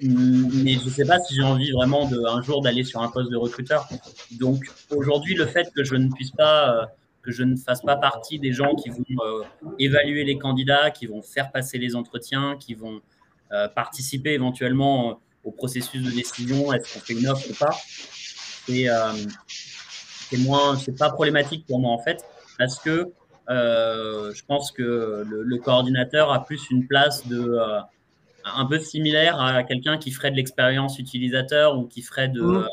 mais je ne sais pas si j'ai envie vraiment de, un jour d'aller sur un poste de recruteur. Donc aujourd'hui, le fait que je ne puisse pas, euh, que je ne fasse pas partie des gens qui vont euh, évaluer les candidats, qui vont faire passer les entretiens, qui vont participer éventuellement au processus de décision, est-ce qu'on fait une offre ou pas, c'est moins, c'est pas problématique pour moi en fait, parce que je pense que le, le, coordinateur a plus une place de un peu similaire à quelqu'un qui ferait de l'expérience utilisateur ou qui ferait de, mmh.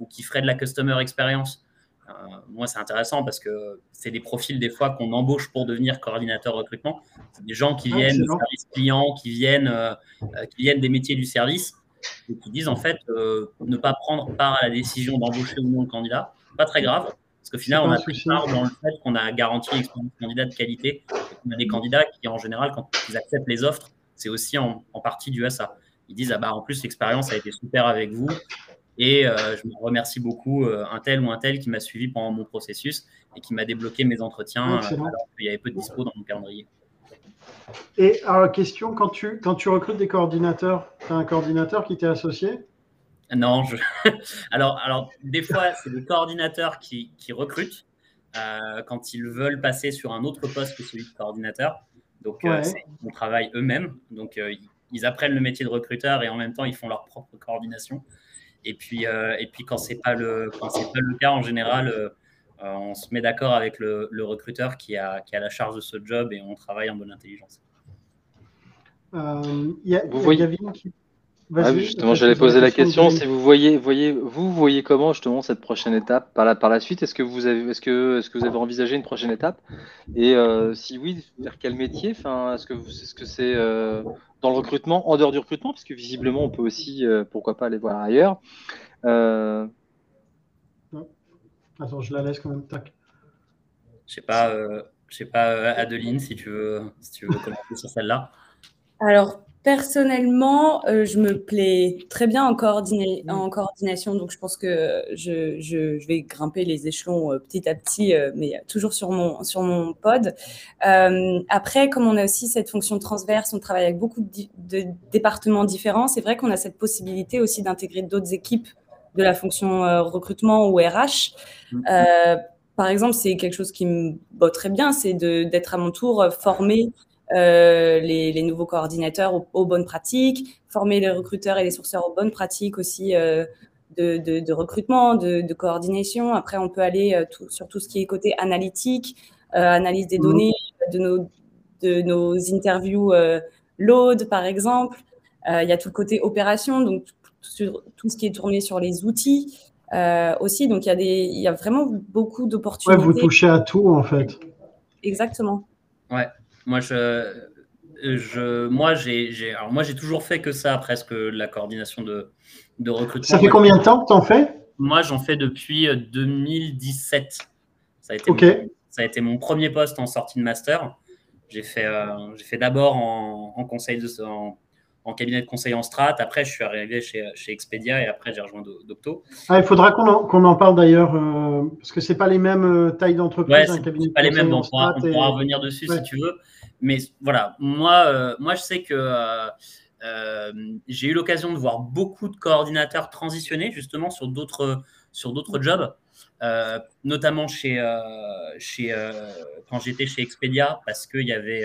ou qui ferait de la customer experience. Euh, moi, c'est intéressant parce que c'est des profils des fois qu'on embauche pour devenir coordinateur recrutement. C'est des gens qui ah, viennent des services clients, qui viennent, euh, euh, qui viennent des métiers du service et qui disent en fait ne pas prendre part à la décision d'embaucher ou non le candidat. Pas très grave. Parce qu'au final, on a pris part dans le fait qu'on a garanti l'expérience candidat de qualité. On a des candidats qui, en général, quand ils acceptent les offres, c'est aussi en, partie dû à ça. Ils disent ah bah en plus l'expérience a été super avec vous et euh, je me remercie beaucoup euh, un tel ou un tel qui m'a suivi pendant mon processus et qui m'a débloqué mes entretiens euh, alors qu'il y avait peu de dispo dans mon calendrier. Et alors question quand tu quand tu recrutes des coordinateurs, tu as un coordinateur qui t'est associé? Non, je... alors alors des fois c'est le coordinateur qui, qui recrute quand ils veulent passer sur un autre poste que celui de coordinateur. Donc, euh, c'est mon travail eux-mêmes. Donc, euh, ils apprennent le métier de recruteur et en même temps, ils font leur propre coordination. Et puis, euh, et puis quand ce n'est pas, le, pas le cas, en général, on se met d'accord avec le, recruteur qui a, qui a la charge de ce job et on travaille en bonne intelligence. Il y, a, qui, ah justement, j'allais poser la question. Si vous voyez, voyez, vous voyez comment justement cette prochaine étape par la, par la suite Est-ce que vous avez, est-ce que, est-ce que vous avez envisagé une prochaine étape? Et euh, si oui, vers quel métier? Enfin, est-ce que est-ce que c'est euh, dans le recrutement, en dehors du recrutement, parce que visiblement, on peut aussi, euh, pourquoi pas, aller voir ailleurs. Attends, je la laisse quand même. Tac. Je sais pas, je sais pas, Adeline, si tu veux, si tu veux commenter sur celle-là. Alors, Personnellement, euh, je me plais très bien en, en, coordination, donc je pense que je, vais grimper les échelons euh, petit à petit, euh, mais toujours sur mon, sur mon pod. après, comme on a aussi cette fonction transverse, on travaille avec beaucoup de, départements différents, c'est vrai qu'on a cette possibilité aussi d'intégrer d'autres équipes de la fonction recrutement ou RH. Mmh. par exemple, c'est quelque chose qui me très bien, c'est d'être à mon tour formé les, nouveaux coordinateurs aux, bonnes pratiques, former les recruteurs et les sourceurs aux bonnes pratiques aussi de, recrutement, de, coordination. Après, on peut aller sur tout ce qui est côté analytique, analyse des mmh. données, de nos, de nos interviews load, par exemple. Il y a tout le côté opération, donc sur tout ce qui est tourné sur les outils euh, aussi. Donc, il y, a des, il y a vraiment beaucoup d'opportunités. Ouais, vous touchez à tout, en fait. Exactement. Ouais, moi, je, je, moi, j'ai, alors moi, j'ai toujours fait que ça, presque la coordination de, de recrutement. Ça fait combien de temps que tu en fais? Moi, j'en fais depuis 2017. Euh, ça a, été mon, ça a été mon premier poste en sortie de master. J'ai fait, euh, j'ai fait d'abord en, en, conseil de, en, en cabinet de conseil en strat. Après, je suis arrivé chez, chez Expedia et après, j'ai rejoint Docto. Ah, il faudra qu'on en, en, parle d'ailleurs, euh, parce que ce n'est pas les mêmes tailles d'entreprise. Ouais, ce pas les mêmes, on pourra, revenir dessus si tu veux. Mais voilà, moi, euh, moi je sais que j'ai eu l'occasion de voir beaucoup de coordinateurs transitionner justement sur d'autres sur d'autres jobs, notamment chez, chez quand j'étais chez Expedia, parce qu'il y avait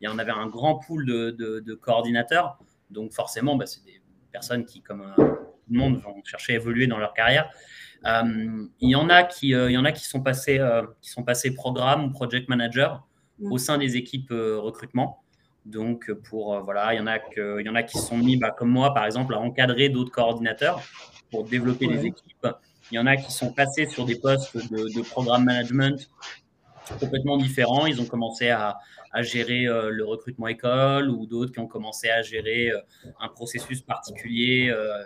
il y en avait un grand pool de, de, coordinateurs. Donc forcément, bah, c'est des personnes qui, comme euh, tout le monde, vont chercher à évoluer dans leur carrière. Euh, il y en a qui, euh, il y en a qui sont passés, qui sont passés programme ou project manager au sein des équipes recrutement. Donc pour voilà, il y en a que, il y en a qui sont mis, bah, comme moi par exemple, à encadrer d'autres coordinateurs pour développer les équipes. Il y en a qui sont passés sur des postes de, de programme management complètement différents. Ils ont commencé à, à gérer euh, le recrutement école ou d'autres qui ont commencé à gérer euh, un processus particulier euh,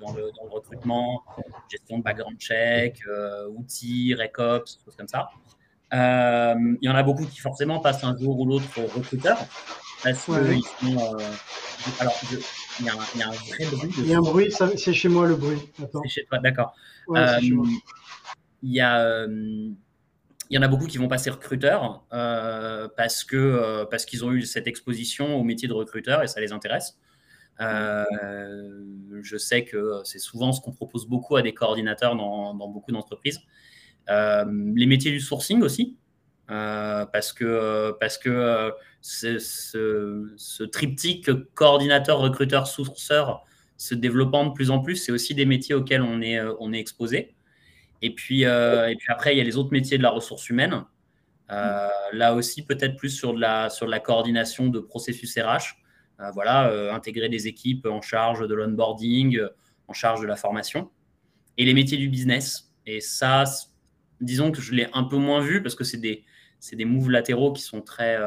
dans le, dans, le, recrutement, gestion de background check, outils, récops, choses comme ça. Il y en a beaucoup qui forcément passent un jour ou l'autre recruteur parce qu'ils sont. alors, il y, a un, il y, a un vrai bruit. Il y a un bruit, c'est chez moi le bruit. C'est chez toi, d'accord. il y a il y en a beaucoup qui vont passer recruteur euh, parce que euh, parce qu'ils ont eu cette exposition au métier de recruteur et ça les intéresse. Euh, je sais que c'est souvent ce qu'on propose beaucoup à des coordinateurs dans, beaucoup d'entreprises. Les métiers du sourcing aussi, parce que parce que ce, ce, triptyque coordinateur, recruteur, sourceur se développant de plus en plus, c'est aussi des métiers auxquels on est on est exposé. Et puis, euh, et puis après, il y a les autres métiers de la ressource humaine. Euh, là aussi, peut-être plus sur de, la, sur la coordination de processus RH. Euh, voilà, intégrer des équipes en charge de l'onboarding, en charge de la formation. Et les métiers du business. Et ça, disons que je l'ai un peu moins vu parce que c'est des, des moves latéraux qui sont, très,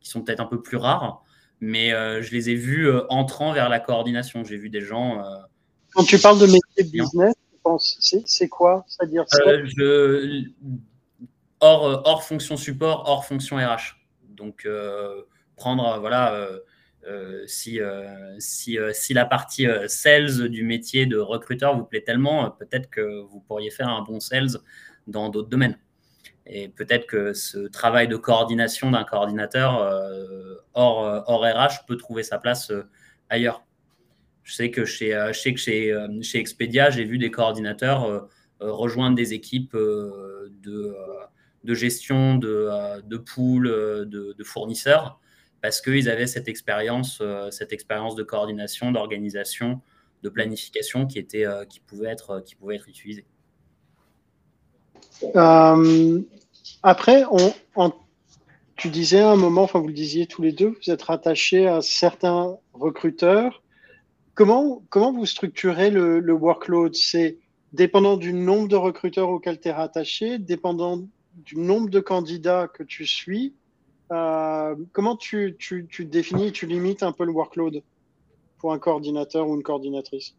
qui sont peut-être un peu plus rares. Mais je les ai vus entrant vers la coordination. J'ai vu des gens. Quand tu parles de métiers business, c'est quoi? C'est-à-dire euh, hors, euh, hors fonction support, hors fonction RH. Donc, euh, prendre, voilà, si, si, si, la partie sales du métier de recruteur vous plaît tellement, peut-être que vous pourriez faire un bon sales dans d'autres domaines. Et peut-être que ce travail de coordination d'un coordinateur hors, hors RH peut trouver sa place ailleurs. Je sais que chez, euh, euh, Expedia, j'ai vu des coordinateurs euh, rejoindre des équipes de, gestion de, de de, fournisseurs, parce qu'ils avaient cette expérience, cette expérience de coordination, d'organisation, de planification qui pouvait être utilisée. Après, on, tu disais à un moment, enfin vous le disiez tous les deux, vous êtes rattachés à certains recruteurs Comment, comment vous structurez le, workload? C'est dépendant du nombre de recruteurs auxquels tu es rattaché, dépendant du nombre de candidats que tu suis. Euh, comment tu, tu, tu, définis, tu limites un peu le workload pour un coordinateur ou une coordinatrice?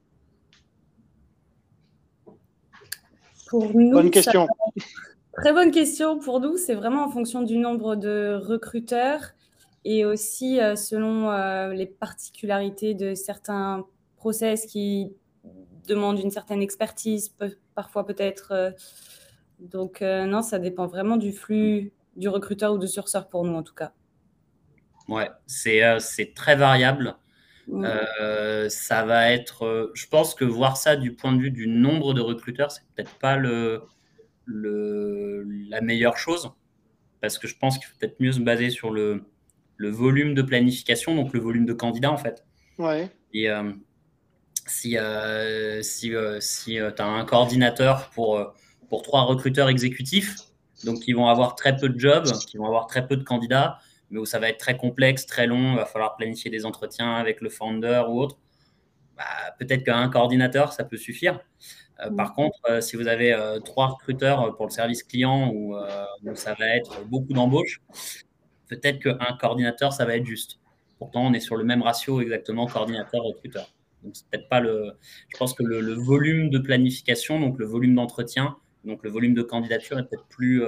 Pour nous, Bonne question. Très bonne question. Pour nous, c'est vraiment en fonction du nombre de recruteurs et aussi euh, selon euh, les particularités de certains process qui demandent une certaine expertise, parfois peut-être. Euh. donc non, ça dépend vraiment du flux du recruteur ou du sourceur pour nous en tout cas. Ouais, c'est c'est très variable. ça va être, je pense que voir ça du point de vue du nombre de recruteurs, c'est peut-être pas le, le, la meilleure chose, parce que je pense qu'il faut peut-être mieux se baser sur le, le volume de planification, donc le volume de candidats en fait. Ouais. Et si, si, si tu as un coordinateur pour, pour trois recruteurs exécutifs, donc qui vont avoir très peu de jobs, qui vont avoir très peu de candidats, mais où ça va être très complexe, très long, il va falloir planifier des entretiens avec le founder ou autre, bah, peut-être qu'un coordinateur, ça peut suffire. Euh, par contre, euh, si vous avez euh, trois recruteurs pour le service client où, ça va être beaucoup d'embauches, peut-être qu'un coordinateur, ça va être juste. Pourtant, on est sur le même ratio exactement coordinateur-recruteur. Donc, c'est peut-être pas le. Je pense que le, volume de planification, donc le volume d'entretien, donc le volume de candidature est peut-être plus,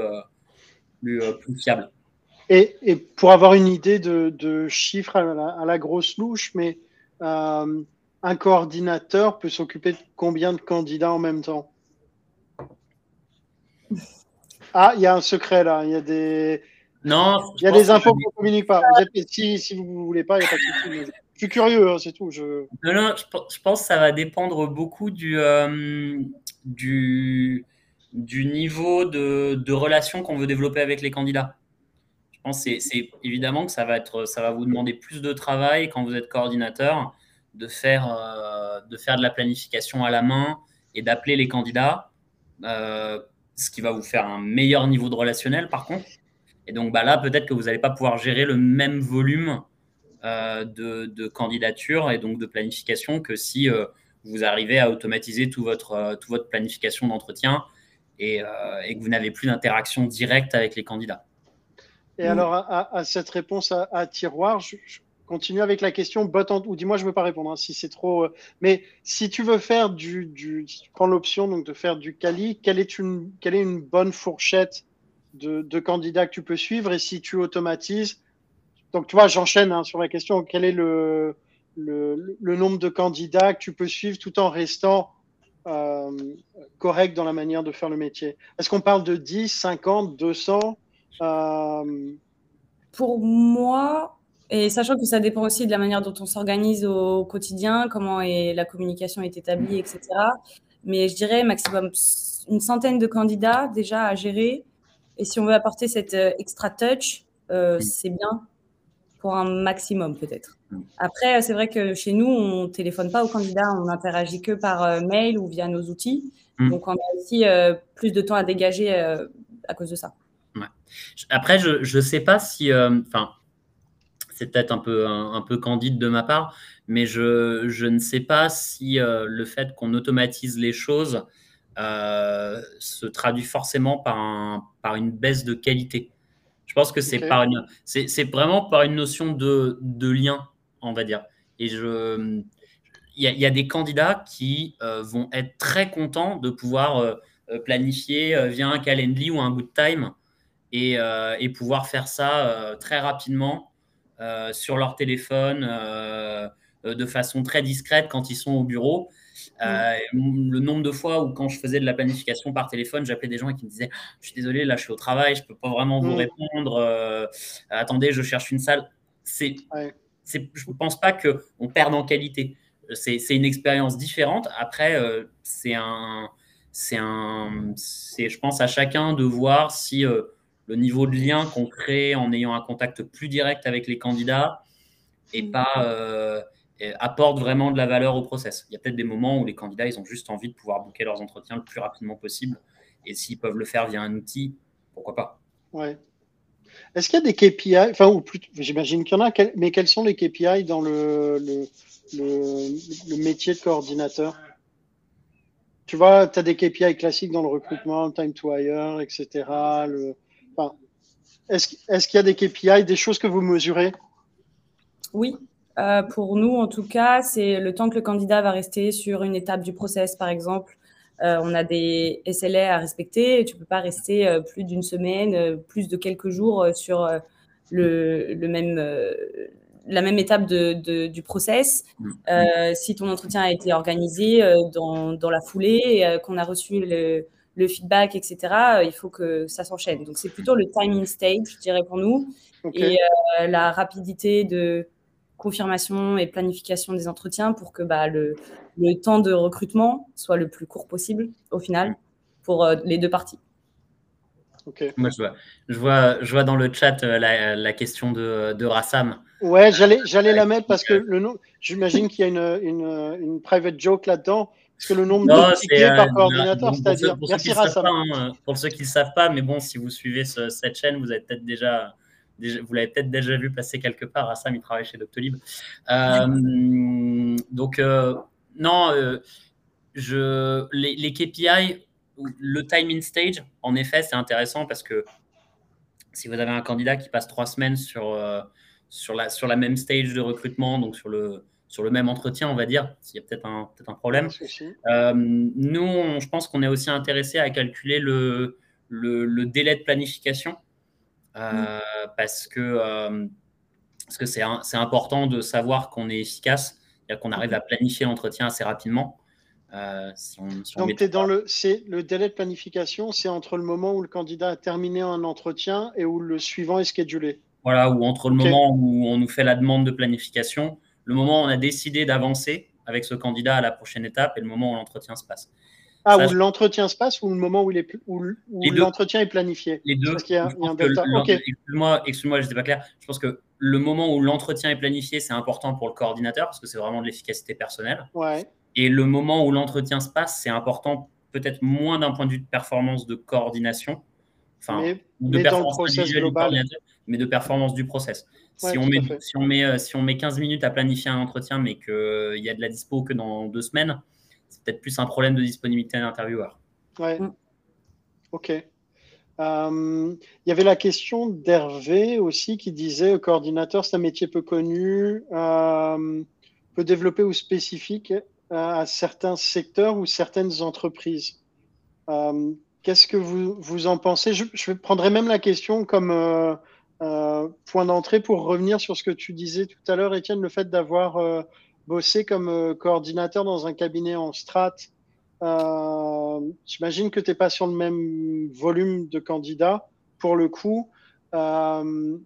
plus, fiable. Et, et, pour avoir une idée de, chiffres à la, grosse louche, mais un coordinateur peut s'occuper de combien de candidats en même temps? Ah, il y a un secret là. Il y a des. Non. Il y a des infos qu'on ne communique pas. Si, si vous ne voulez pas, il n'y a pas de souci. Je suis curieux, hein, c'est tout. Je... Non, non, je, pense que ça va dépendre beaucoup du, euh, du, du, niveau de, de relation qu'on veut développer avec les candidats. Je pense que c'est évidemment que ça va, être, ça va vous demander plus de travail quand vous êtes coordinateur de faire, euh, de faire de la planification à la main et d'appeler les candidats, euh, ce qui va vous faire un meilleur niveau de relationnel par contre. Et donc bah, là, peut-être que vous n'allez pas pouvoir gérer le même volume euh, de, de candidatures et donc de planification que si vous arrivez à automatiser tout votre, tout votre planification d'entretien et, que vous n'avez plus d'interaction directe avec les candidats. Et alors, à, cette réponse à, tiroir, je, continue avec la question bot ou dis-moi je ne veux pas répondre hein, si c'est trop euh, mais si tu veux faire du, du si tu prends l'option donc de faire du quali quelle est une quelle est une bonne fourchette de, candidats que tu peux suivre? Et si tu automatises donc tu vois j'enchaîne hein, sur la question quel est le, le, le nombre de candidats que tu peux suivre tout en restant euh, correct dans la manière de faire le métier? Est-ce qu'on parle de 10 50 200 euh... pour moi et sachant que ça dépend aussi de la manière dont on s'organise au quotidien, comment est, la communication est établie, etc. Mais je dirais maximum une centaine de candidats déjà à gérer. Et si on veut apporter cette euh, extra touch, euh, c'est bien pour un maximum peut-être. Après, c'est vrai que chez nous, on téléphone pas aux candidats, on interagit que par euh, mail ou via nos outils. Mm. Donc, on a aussi plus de temps à dégager à cause de ça. Après, je ne sais pas si, enfin, c'est peut-être un peu, un, peu candide de ma part, mais je, je ne sais pas si euh, le fait qu'on automatise les choses euh, se traduit forcément par, un, par une baisse de qualité. Je pense que c'est c'est vraiment par une notion de, de, lien, on va dire. Et je, il y, a des candidats qui euh, vont être très contents de pouvoir planifier via un Calendly ou un Good Time et, et pouvoir faire ça très rapidement sur leur téléphone euh, de façon très discrète quand ils sont au bureau. Euh, le nombre de fois où quand je faisais de la planification par téléphone, j'appelais des gens qui me disaient Je suis désolé, là je suis au travail, je ne peux pas vraiment vous répondre. attendez, je cherche une salle. C'est, je ne pense pas qu'on perde en qualité. C'est, une expérience différente. Après, c'est un, c'est un, c'est, je pense à chacun de voir si le niveau de lien qu'on crée en ayant un contact plus direct avec les candidats et mm. pas euh, apporte vraiment de la valeur au process. Il y a peut-être des moments où les candidats ils ont juste envie de pouvoir booker leurs entretiens le plus rapidement possible et s'ils peuvent le faire via un outil, pourquoi pas. Ouais. Est-ce qu'il y a des KPI, enfin, ou plus, j'imagine qu'il y en a, mais quels sont les KPI dans le, le, métier de coordinateur? Tu vois, tu as des KPI classiques dans le recrutement, time to hire, etc. Le, est-ce qu'il y a des KPI, des choses que vous mesurez? Oui. Euh, pour nous, en tout cas, c'est le temps que le candidat va rester sur une étape du process, par exemple. Euh, on a des SLA à respecter. Tu ne peux pas rester euh, plus d'une semaine, plus de quelques jours sur le, même, la même étape du process. Si ton entretien a été organisé dans, dans, la foulée, qu'on a reçu le, le feedback, etc., euh, il faut que ça s'enchaîne. Donc, c'est plutôt le timing stage, je dirais, pour nous. Et euh, la rapidité de confirmation et planification des entretiens pour que bah, le, le, temps de recrutement soit le plus court possible au final pour euh, les deux parties. Moi, je vois, je, vois, je vois dans le chat la, la question de, de Rassam. Ouais, j'allais, j'allais la mettre parce que le nom, j'imagine qu'il y a une, une, une private joke là-dedans. Parce que le nombre de tickets par coordinateur, c'est-à-dire. Merci Rassam. Hein, pour ceux qui ne le savent pas, mais bon, si vous suivez cette chaîne, vous avez peut-être déjà vous l'avez peut-être déjà vu passer quelque part. Assam, il travaille chez Doctolib. Euh, donc, euh, non, euh, je, les, KPI, le time in stage, en effet, c'est intéressant parce que si vous avez un candidat qui passe trois semaines sur, sur, la, sur la même stage de recrutement, donc sur le, sur le même entretien, on va dire, s'il y a peut-être un, peut un problème. nous, je pense qu'on est aussi intéressé à calculer le, le délai de planification. Euh, parce que euh, c'est important de savoir qu'on est efficace, qu'on arrive à planifier l'entretien assez rapidement. Euh, Donc, dans le, le délai de planification, c'est entre le moment où le candidat a terminé un entretien et où le suivant est schedulé. Voilà, ou entre le moment où on nous fait la demande de planification, le moment où on a décidé d'avancer avec ce candidat à la prochaine étape et le moment où l'entretien se passe. Ah, où l'entretien se passe ou le moment où, l'entretien est planifié? Les deux. Excuse-moi, je n'étais pas clair. Je pense que le moment où l'entretien est planifié, c'est important pour le coordinateur parce que c'est vraiment de l'efficacité personnelle. Ouais. Et le moment où l'entretien se passe, c'est important peut-être moins d'un point de vue de performance de coordination, enfin, mais, de performance global. mais de performance du process. si, on met, si, on met, euh, si on met 15 minutes à planifier un entretien, mais qu'il y a de la dispo que dans deux semaines, c'est peut-être plus un problème de disponibilité d'un intervieweur. Ouais. Mm. Ok. Euh, il y avait la question d'Hervé aussi qui disait coordinateur, c'est un métier peu connu, euh, peu développé ou spécifique euh, à certains secteurs ou certaines entreprises. Qu'est-ce que vous, vous en pensez? Je, prendrais même la question comme point d'entrée pour revenir sur ce que tu disais tout à l'heure, Étienne, le fait d'avoir bosser comme euh, coordinateur dans un cabinet en strat, euh, j'imagine que tu n'es pas sur le même volume de candidats pour le coup. Euh,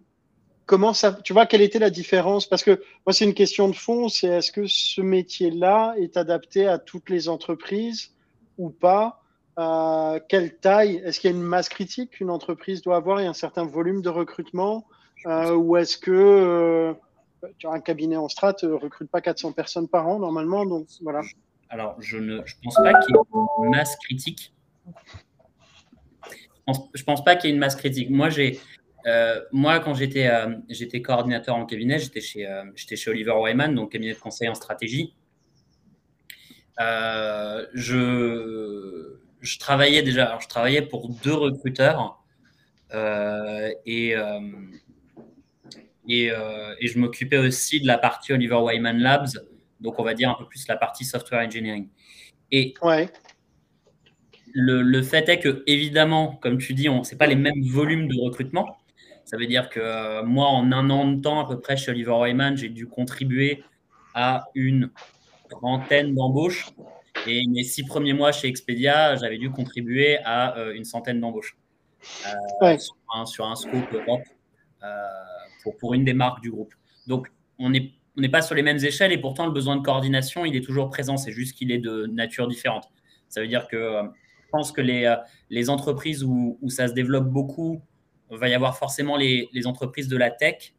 comment ça, tu vois, quelle était la différence? Parce que moi, c'est une question de fond, c'est est-ce que ce métier-là est adapté à toutes les entreprises ou pas? Quelle taille? Est-ce qu'il y a une masse critique qu'une entreprise doit avoir? Et un certain volume de recrutement? Ou est-ce que tu as un cabinet en strat ne euh, recrute pas 400 personnes par an normalement, donc voilà. Alors, je ne je pense pas qu'il y ait une masse critique. Je pense, pense pas qu'il y ait une masse critique. Moi, j'ai, euh, moi quand j'étais, euh, j'étais coordinateur en cabinet, j'étais chez, j'étais chez Oliver Wyman, donc cabinet de conseil en stratégie. je, je travaillais déjà, je travaillais pour deux recruteurs et euh, et, je m'occupais aussi de la partie Oliver Wyman Labs, donc on va dire un peu plus la partie software engineering. Et ouais. le, fait est que, évidemment, comme tu dis, ce n'est pas les mêmes volumes de recrutement. Ça veut dire que euh, moi, en un an de temps, à peu près, chez Oliver Wyman, j'ai dû contribuer à une trentaine d'embauches. Et mes six premiers mois chez Expedia, j'avais dû contribuer à euh, une centaine d'embauches sur, un, sur, un, scope Europe pour, une des marques du groupe. Donc, on n'est on pas sur les mêmes échelles et pourtant le besoin de coordination, il est toujours présent. C'est juste qu'il est de nature différente. Ça veut dire que euh, je pense que les, euh, les entreprises où, où, ça se développe beaucoup, il va y avoir forcément les, les entreprises de la tech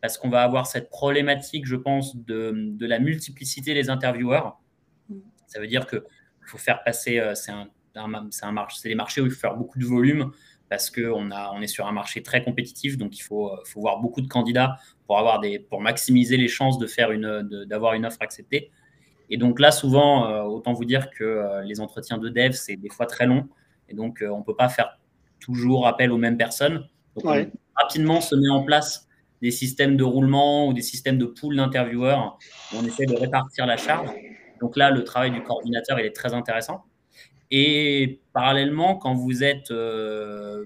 parce qu'on va avoir cette problématique, je pense, de, de la multiplicité des intervieweurs. Ça veut dire qu'il faut faire passer, euh, c'est un, un, marché, c'est des marchés où il faut faire beaucoup de volume parce qu'on on est sur un marché très compétitif, donc il faut, faut voir beaucoup de candidats pour, avoir des, pour maximiser les chances faire une, d'avoir une offre acceptée. Et donc là, souvent, euh, autant vous dire que euh, les entretiens de dev, c'est des fois très long, et donc euh, on ne peut pas faire toujours appel aux mêmes personnes. Donc rapidement se met en place des systèmes de roulement ou des systèmes de pool d'intervieweurs où on essaie de répartir la charge. Donc là, le travail du coordinateur, il est très intéressant. Et parallèlement, quand vous êtes, euh,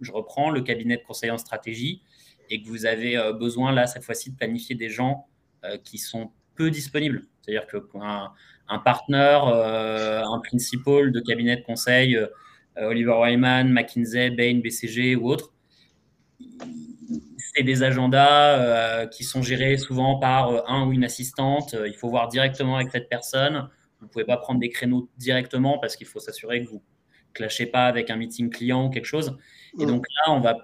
je reprends le cabinet de conseil en stratégie, et que vous avez euh, besoin, là, cette fois-ci, de planifier des gens euh, qui sont peu disponibles. C'est-à-dire qu'un un partenaire, un principal de cabinet de conseil, Oliver Wyman, McKinsey, Bain, BCG ou autres, c'est des agendas qui sont gérés souvent par un ou une assistante. Il faut voir directement avec cette personne. Vous ne pouvez pas prendre des créneaux directement parce qu'il faut s'assurer que vous, clashez pas avec un meeting client ou quelque chose. Et mm. donc là, on va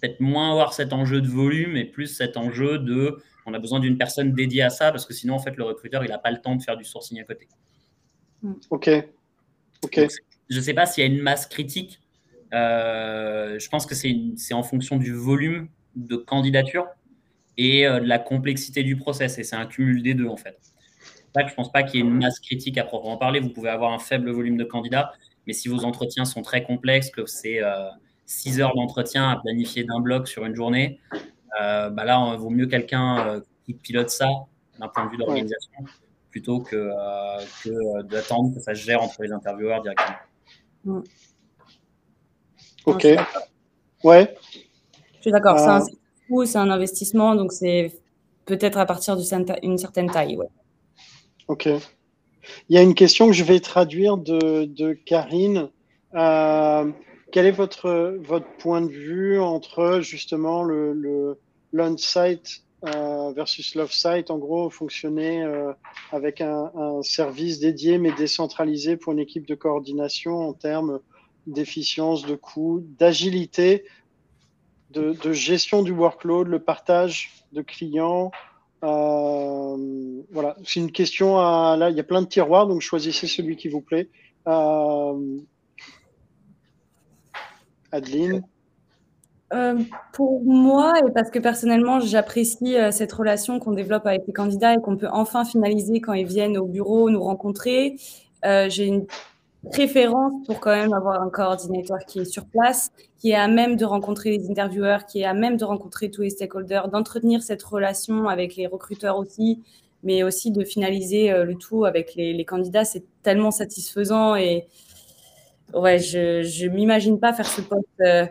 peut-être moins avoir cet enjeu de volume et plus cet enjeu de on a besoin d'une personne dédiée à ça parce que sinon, en fait, le recruteur, il n'a pas le temps de faire du sourcing à côté. Mm. OK. OK. je ne sais pas s'il y a une masse critique. Euh, je pense que c'est en fonction du volume de candidature et euh, de la complexité du process. Et c'est un cumul des deux, en fait. je ne pense pas qu'il y ait une masse critique à proprement parler. Vous pouvez avoir un faible volume de candidats, mais si vos entretiens sont très complexes, que c'est 6 euh, heures d'entretien à planifier d'un bloc sur une journée, euh, bah là, il vaut mieux quelqu'un euh, qui pilote ça d'un point de vue d'organisation plutôt que, que d'attendre que ça se gère entre les intervieweurs directement. Mm. Ok. Ouais. Je suis d'accord. C'est un, investissement, donc c'est peut-être à partir d'une certaine taille. Ouais. Ok. Il y a une question que je vais traduire de, de Karine. Euh, quel est votre, votre point de vue entre justement le, le l'on-site euh, versus l'off-site En gros, fonctionner euh, avec un, un, service dédié mais décentralisé pour une équipe de coordination en termes d'efficience, de coût, d'agilité, de, gestion du workload, le partage de clients, euh, voilà, c'est une question à. Là, il y a plein de tiroirs, donc choisissez celui qui vous plaît. Euh, Adeline euh, pour moi, et parce que personnellement, j'apprécie cette relation qu'on développe avec les candidats et qu'on peut enfin finaliser quand ils viennent au bureau nous rencontrer, j'ai une préférence pour quand même avoir un coordinateur qui est sur place, qui est à même de rencontrer les intervieweurs, qui est à même de rencontrer tous les stakeholders, d'entretenir cette relation avec les recruteurs aussi, mais aussi de finaliser euh, le tout avec les, candidats. C'est tellement satisfaisant et ouais, je ne m'imagine pas faire ce poste euh,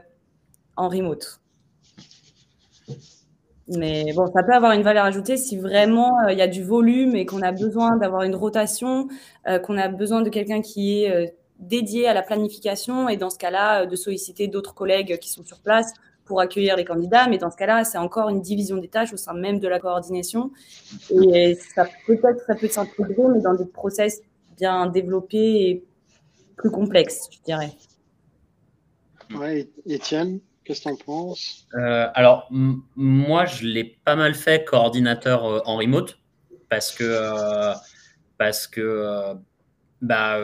en remote. Mais bon, ça peut avoir une valeur ajoutée si vraiment euh, il y a du volume et qu'on a besoin d'avoir une rotation, euh, qu'on a besoin de quelqu'un qui est euh, dédié à la planification et dans ce cas-là, de solliciter d'autres collègues qui sont sur place pour accueillir les candidats. Mais dans ce cas-là, c'est encore une division des tâches au sein même de la coordination. Et ça peut-être ça peut s'intégrer, mais dans des process bien développés et plus complexes, je dirais. Oui, Étienne? Qu'est-ce que tu en penses? Euh, Alors, moi, je l'ai pas mal fait coordinateur euh, en remote parce que, euh, parce que bah,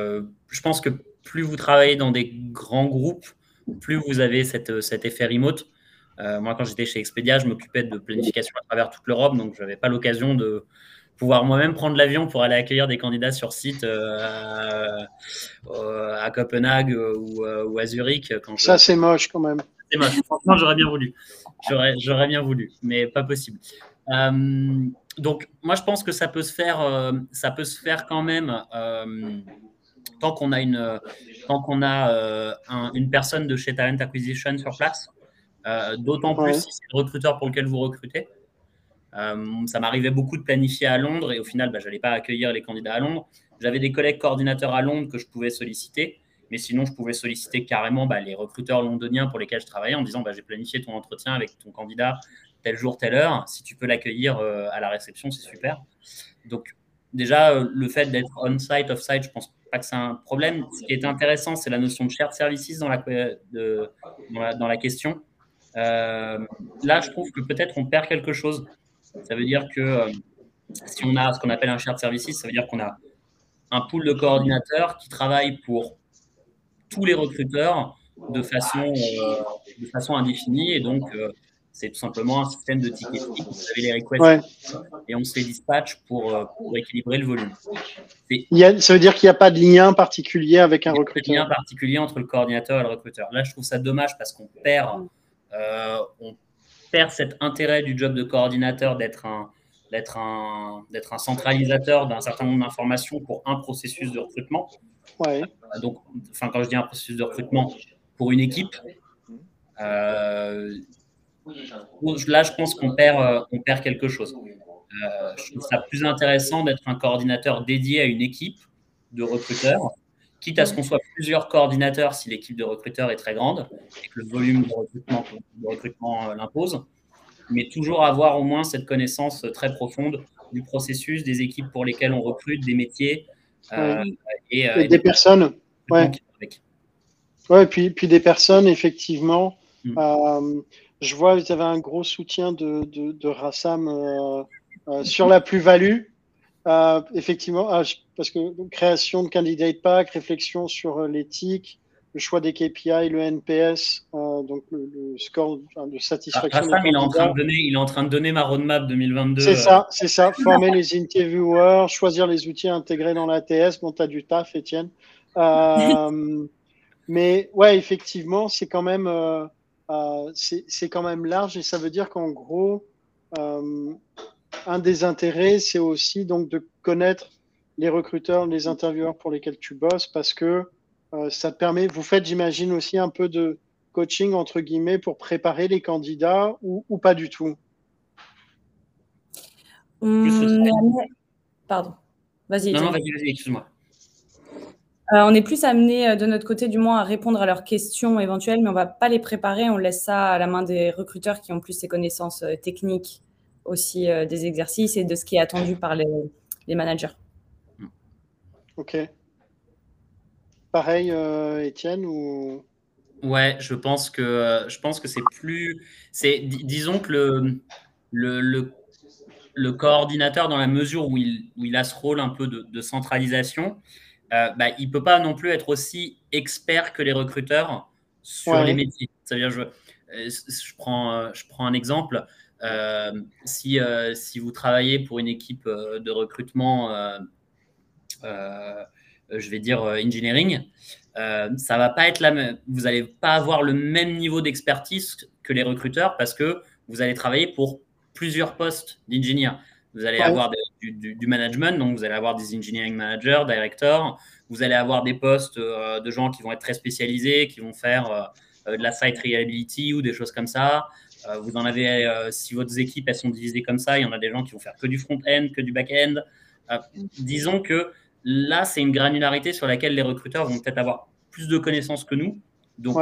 je pense que plus vous travaillez dans des grands groupes, plus vous avez cette, cet effet remote. moi, quand j'étais chez Expedia, je m'occupais de planification à travers toute l'Europe, donc je n'avais pas l'occasion de pouvoir moi-même prendre l'avion pour aller accueillir des candidats sur site à, Copenhague ou, à Zurich. Ça, c'est moche quand même. C'est moche. Franchement, j'aurais bien voulu. J'aurais bien voulu, mais pas possible. Euh, donc, moi, je pense que ça peut se faire, euh, ça peut se faire quand même euh, tant qu'on a une, tant qu'on a une personne de chez Talent Acquisition sur place. D'autant plus si c'est le recruteur pour lequel vous recrutez. ça m'arrivait beaucoup de planifier à Londres et au final, bah, je n'allais pas accueillir les candidats à Londres. J'avais des collègues coordinateurs à Londres que je pouvais solliciter. Mais sinon, je pouvais solliciter carrément bah, les recruteurs londoniens pour lesquels je travaillais en disant bah, j'ai planifié ton entretien avec ton candidat tel jour, telle heure. Si tu peux l'accueillir euh, à la réception, c'est super. Donc, déjà, euh, le fait d'être on-site, off-site, je pense pas que c'est un problème. Ce qui est intéressant, c'est la notion de shared services dans la, de, dans la, question. Euh, là, je trouve que peut-être on perd quelque chose. Ça veut dire que si on a ce qu'on appelle un shared services, ça veut dire qu'on a un pool de coordinateurs qui travaillent pour tous les recruteurs de façon, euh, de façon indéfinie. Et donc, euh, c'est tout simplement un système de ticketing. Vous avez les requests et on se les dispatch pour, euh, pour équilibrer le volume. Il y a, ça veut dire qu'il n'y a pas de lien particulier avec un recruteur Il n'y a pas de lien particulier entre le coordinateur et le recruteur. Là, je trouve ça dommage parce qu'on perd, on perd cet intérêt du job de coordinateur d'être un, d'être un, d'être un centralisateur d'un certain nombre d'informations pour un processus de recrutement. Euh, donc, quand je dis un processus de recrutement pour une équipe, euh, là, je pense qu'on perd, euh, on perd quelque chose. je trouve ça plus intéressant d'être un coordinateur dédié à une équipe de recruteurs, quitte à ce qu'on soit plusieurs coordinateurs si l'équipe de recruteurs est très grande et que le volume de recrutement, de recrutement l'impose, mais toujours avoir au moins cette connaissance très profonde du processus, des équipes pour lesquelles on recrute, des métiers, euh, et, euh, des personnes. Ouais. Ouais, et puis, puis des personnes, effectivement. Mm. Euh, je vois, vous avez un gros soutien de, de, de Rassam sur la plus-value. effectivement, ah, parce que création de candidate pack, réflexion sur l'éthique, le choix des KPI, le NPS, donc le, score de satisfaction. Il, est en train de donner, il est en train de donner ma roadmap 2022. C'est ça, c'est ça. Former les interviewers, choisir les outils intégrés dans l'ATS. Bon, tu as du taf, Étienne. Mais ouais, effectivement, c'est quand même euh, euh, c'est quand même large et ça veut dire qu'en gros, euh, un des intérêts, c'est aussi donc de connaître les recruteurs, les intervieweurs pour lesquels tu bosses parce que euh, ça te permet. Vous faites, j'imagine, aussi un peu de coaching entre guillemets pour préparer les candidats ou, ou pas du tout? Pardon. Vas-y. Non, non, vas-y, vas-y, excuse-moi. Euh, on est plus amené euh, de notre côté du moins à répondre à leurs questions éventuelles, mais on ne va pas les préparer. On laisse ça à la main des recruteurs qui ont plus ces connaissances euh, techniques aussi des exercices et de ce qui est attendu par les, managers. Ok. Pareil, Étienne ou? Ouais, je pense que je pense que c'est plus, c'est disons que le, le, le, coordinateur dans la mesure où il, où il a ce rôle un peu de, de centralisation, euh, bah, il ne peut pas non plus être aussi expert que les recruteurs sur les métiers. C'est-à-dire, je, euh, je, prends, euh, je prends un exemple. si, si vous travaillez pour une équipe de recrutement, je vais dire engineering, ça va pas être la même. Vous n'allez pas avoir le même niveau d'expertise que les recruteurs parce que vous allez travailler pour plusieurs postes d'ingénieur. Vous allez avoir du, management, donc vous allez avoir des engineering managers, directors. Vous allez avoir des postes euh, de gens qui vont être très spécialisés, qui vont faire euh, euh, de la site reliability ou des choses comme ça. vous en avez, si votre équipe elles sont divisées comme ça, il y en a des gens qui vont faire que du front-end, que du back-end. disons que là, c'est une granularité sur laquelle les recruteurs vont peut-être avoir plus de connaissances que nous. Donc,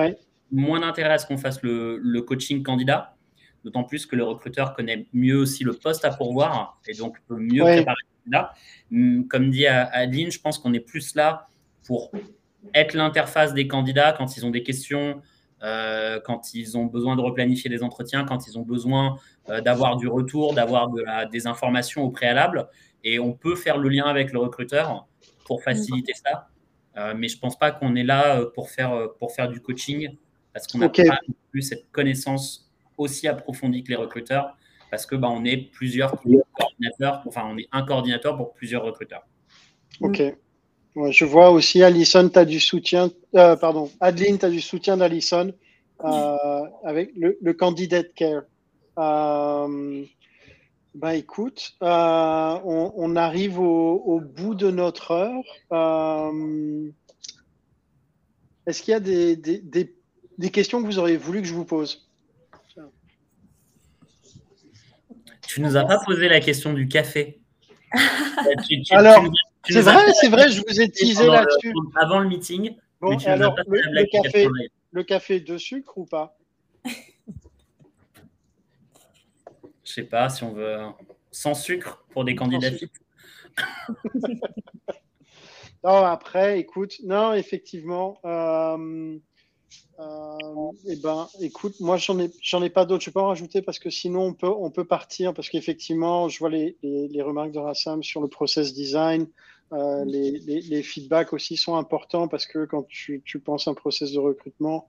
moins d'intérêt à ce qu'on fasse le coaching candidat d'autant plus que le recruteur connaît mieux aussi le poste à pourvoir et donc peut mieux préparer le candidat. Hum, comme dit Adeline, je pense qu'on est plus là pour être l'interface des candidats quand ils ont des questions, euh, quand ils ont besoin de replanifier des entretiens, quand ils ont besoin euh, d'avoir du retour, d'avoir de des informations au préalable. Et on peut faire le lien avec le recruteur pour faciliter ça. Euh, mais je ne pense pas qu'on est là pour faire, pour faire du coaching parce qu'on n'a pas plus cette connaissance aussi approfondi que les recruteurs parce que bah, on est plusieurs coordinateurs, enfin on est un coordinateur pour plusieurs recruteurs. Ok. je vois aussi Alison, tu as du soutien, euh, pardon, Adeline, tu as du soutien d'Alison euh, avec le, le, candidate care. Euh, bah écoute, on, arrive au, bout de notre heure. Est-ce qu'il y a des, des, des questions que vous auriez voulu que je vous pose? Tu nous as pas posé la question du café. alors, c'est vrai, c'est vrai, je vous ai teasé là-dessus. Avant le meeting. Bon, alors, le, café, le café de sucre ou pas? Je sais pas si on veut sans sucre pour des candidats non, après, écoute, non, effectivement. Euh, euh, eh ben, écoute, moi j'en ai, j'en ai pas d'autres. Je peux en rajouter parce que sinon on peut, on peut partir parce qu'effectivement, je vois les, les, remarques de Rassam sur le process design. Euh, les, les, feedbacks aussi sont importants parce que quand tu, tu penses un process de recrutement,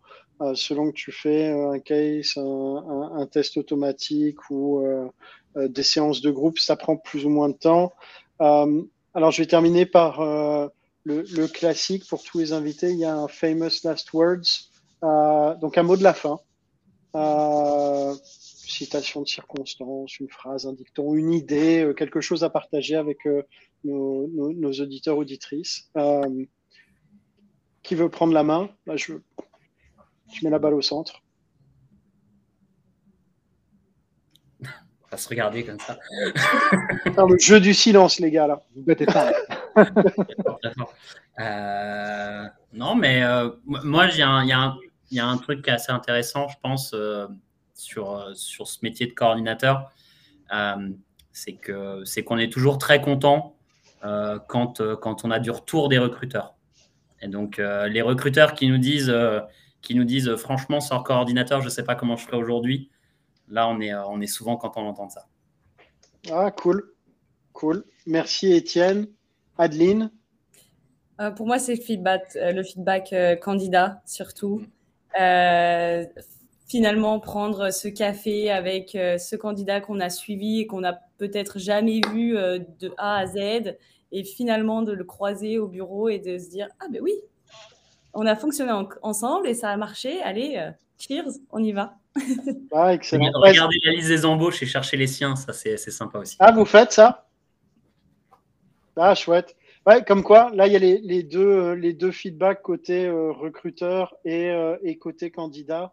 selon que tu fais un case, un, test automatique ou des séances de groupe, ça prend plus ou moins de temps. alors je vais terminer par le, classique pour tous les invités. Il y a un famous last words. Euh, donc un mot de la fin. Euh, citation de circonstance, une phrase, un dicton, une idée, euh, quelque chose à partager avec nos, auditeurs, auditrices. qui veut prendre la main? Là, je, mets la balle au centre. On va se regarder comme ça. le jeu du silence, les gars, là. Vous pas. non, mais moi, il y, a un il y a un truc assez intéressant, je pense, euh, sur, euh, sur ce métier de coordinateur. Euh, c'est qu'on est toujours très content quand, quand on a du retour des recruteurs. Et donc, les recruteurs qui nous disent, qui nous disent franchement, sans coordinateur, je ne sais pas comment je ferai aujourd'hui, là, on est, on est souvent content d'entendre ça. Ah, cool. Cool. Merci, Étienne. Adeline Pour moi, c'est le feedback, le feedback candidat, surtout finalement prendre ce café avec euh, ce candidat qu'on a suivi et qu'on n'a peut-être jamais vu euh, de A à Z et finalement de le croiser au bureau et de se dire ah ben oui on a fonctionné ensemble et ça a marché. Allez euh, cheers on y va. Ah, excellent. regardez la liste des embauches et chercher les siens. Ça c'est sympa aussi. Ah vous faites ça? Ah chouette. Ouais, comme quoi, là, il y a les, les deux, les deux feedbacks côté recruteur et, et côté candidat.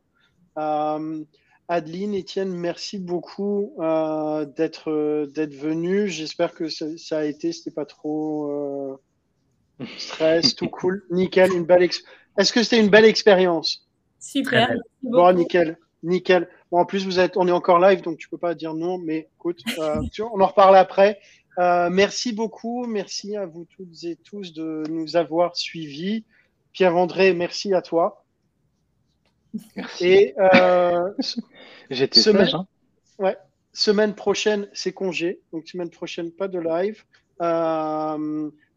Euh, Adeline, Étienne, merci beaucoup euh, d'être d'être venu. J'espère que ça, a été, c'était pas trop euh, stress, tout cool, nickel, une belle. Est-ce que c'était une belle expérience? Super. Bon, nickel, nickel. Bon, en plus, vous êtes, on est encore live, donc tu peux pas dire non, mais écoute, on en reparle après. merci beaucoup, merci à vous toutes et tous de nous avoir suivis. Pierre-André, merci à toi. Merci. Et euh, j'étais semaine, hein. ouais, semaine prochaine, c'est congé. Donc, semaine prochaine, pas de live.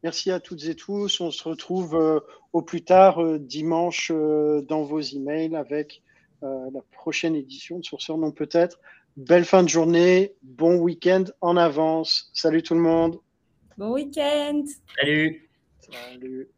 Euh, merci à toutes et tous. On se retrouve euh, au plus tard dimanche dans vos emails avec la prochaine édition de Sourceur Non Peut-être. Belle fin de journée, bon week-end en avance. Salut tout le monde. Bon week-end. Salut. Salut.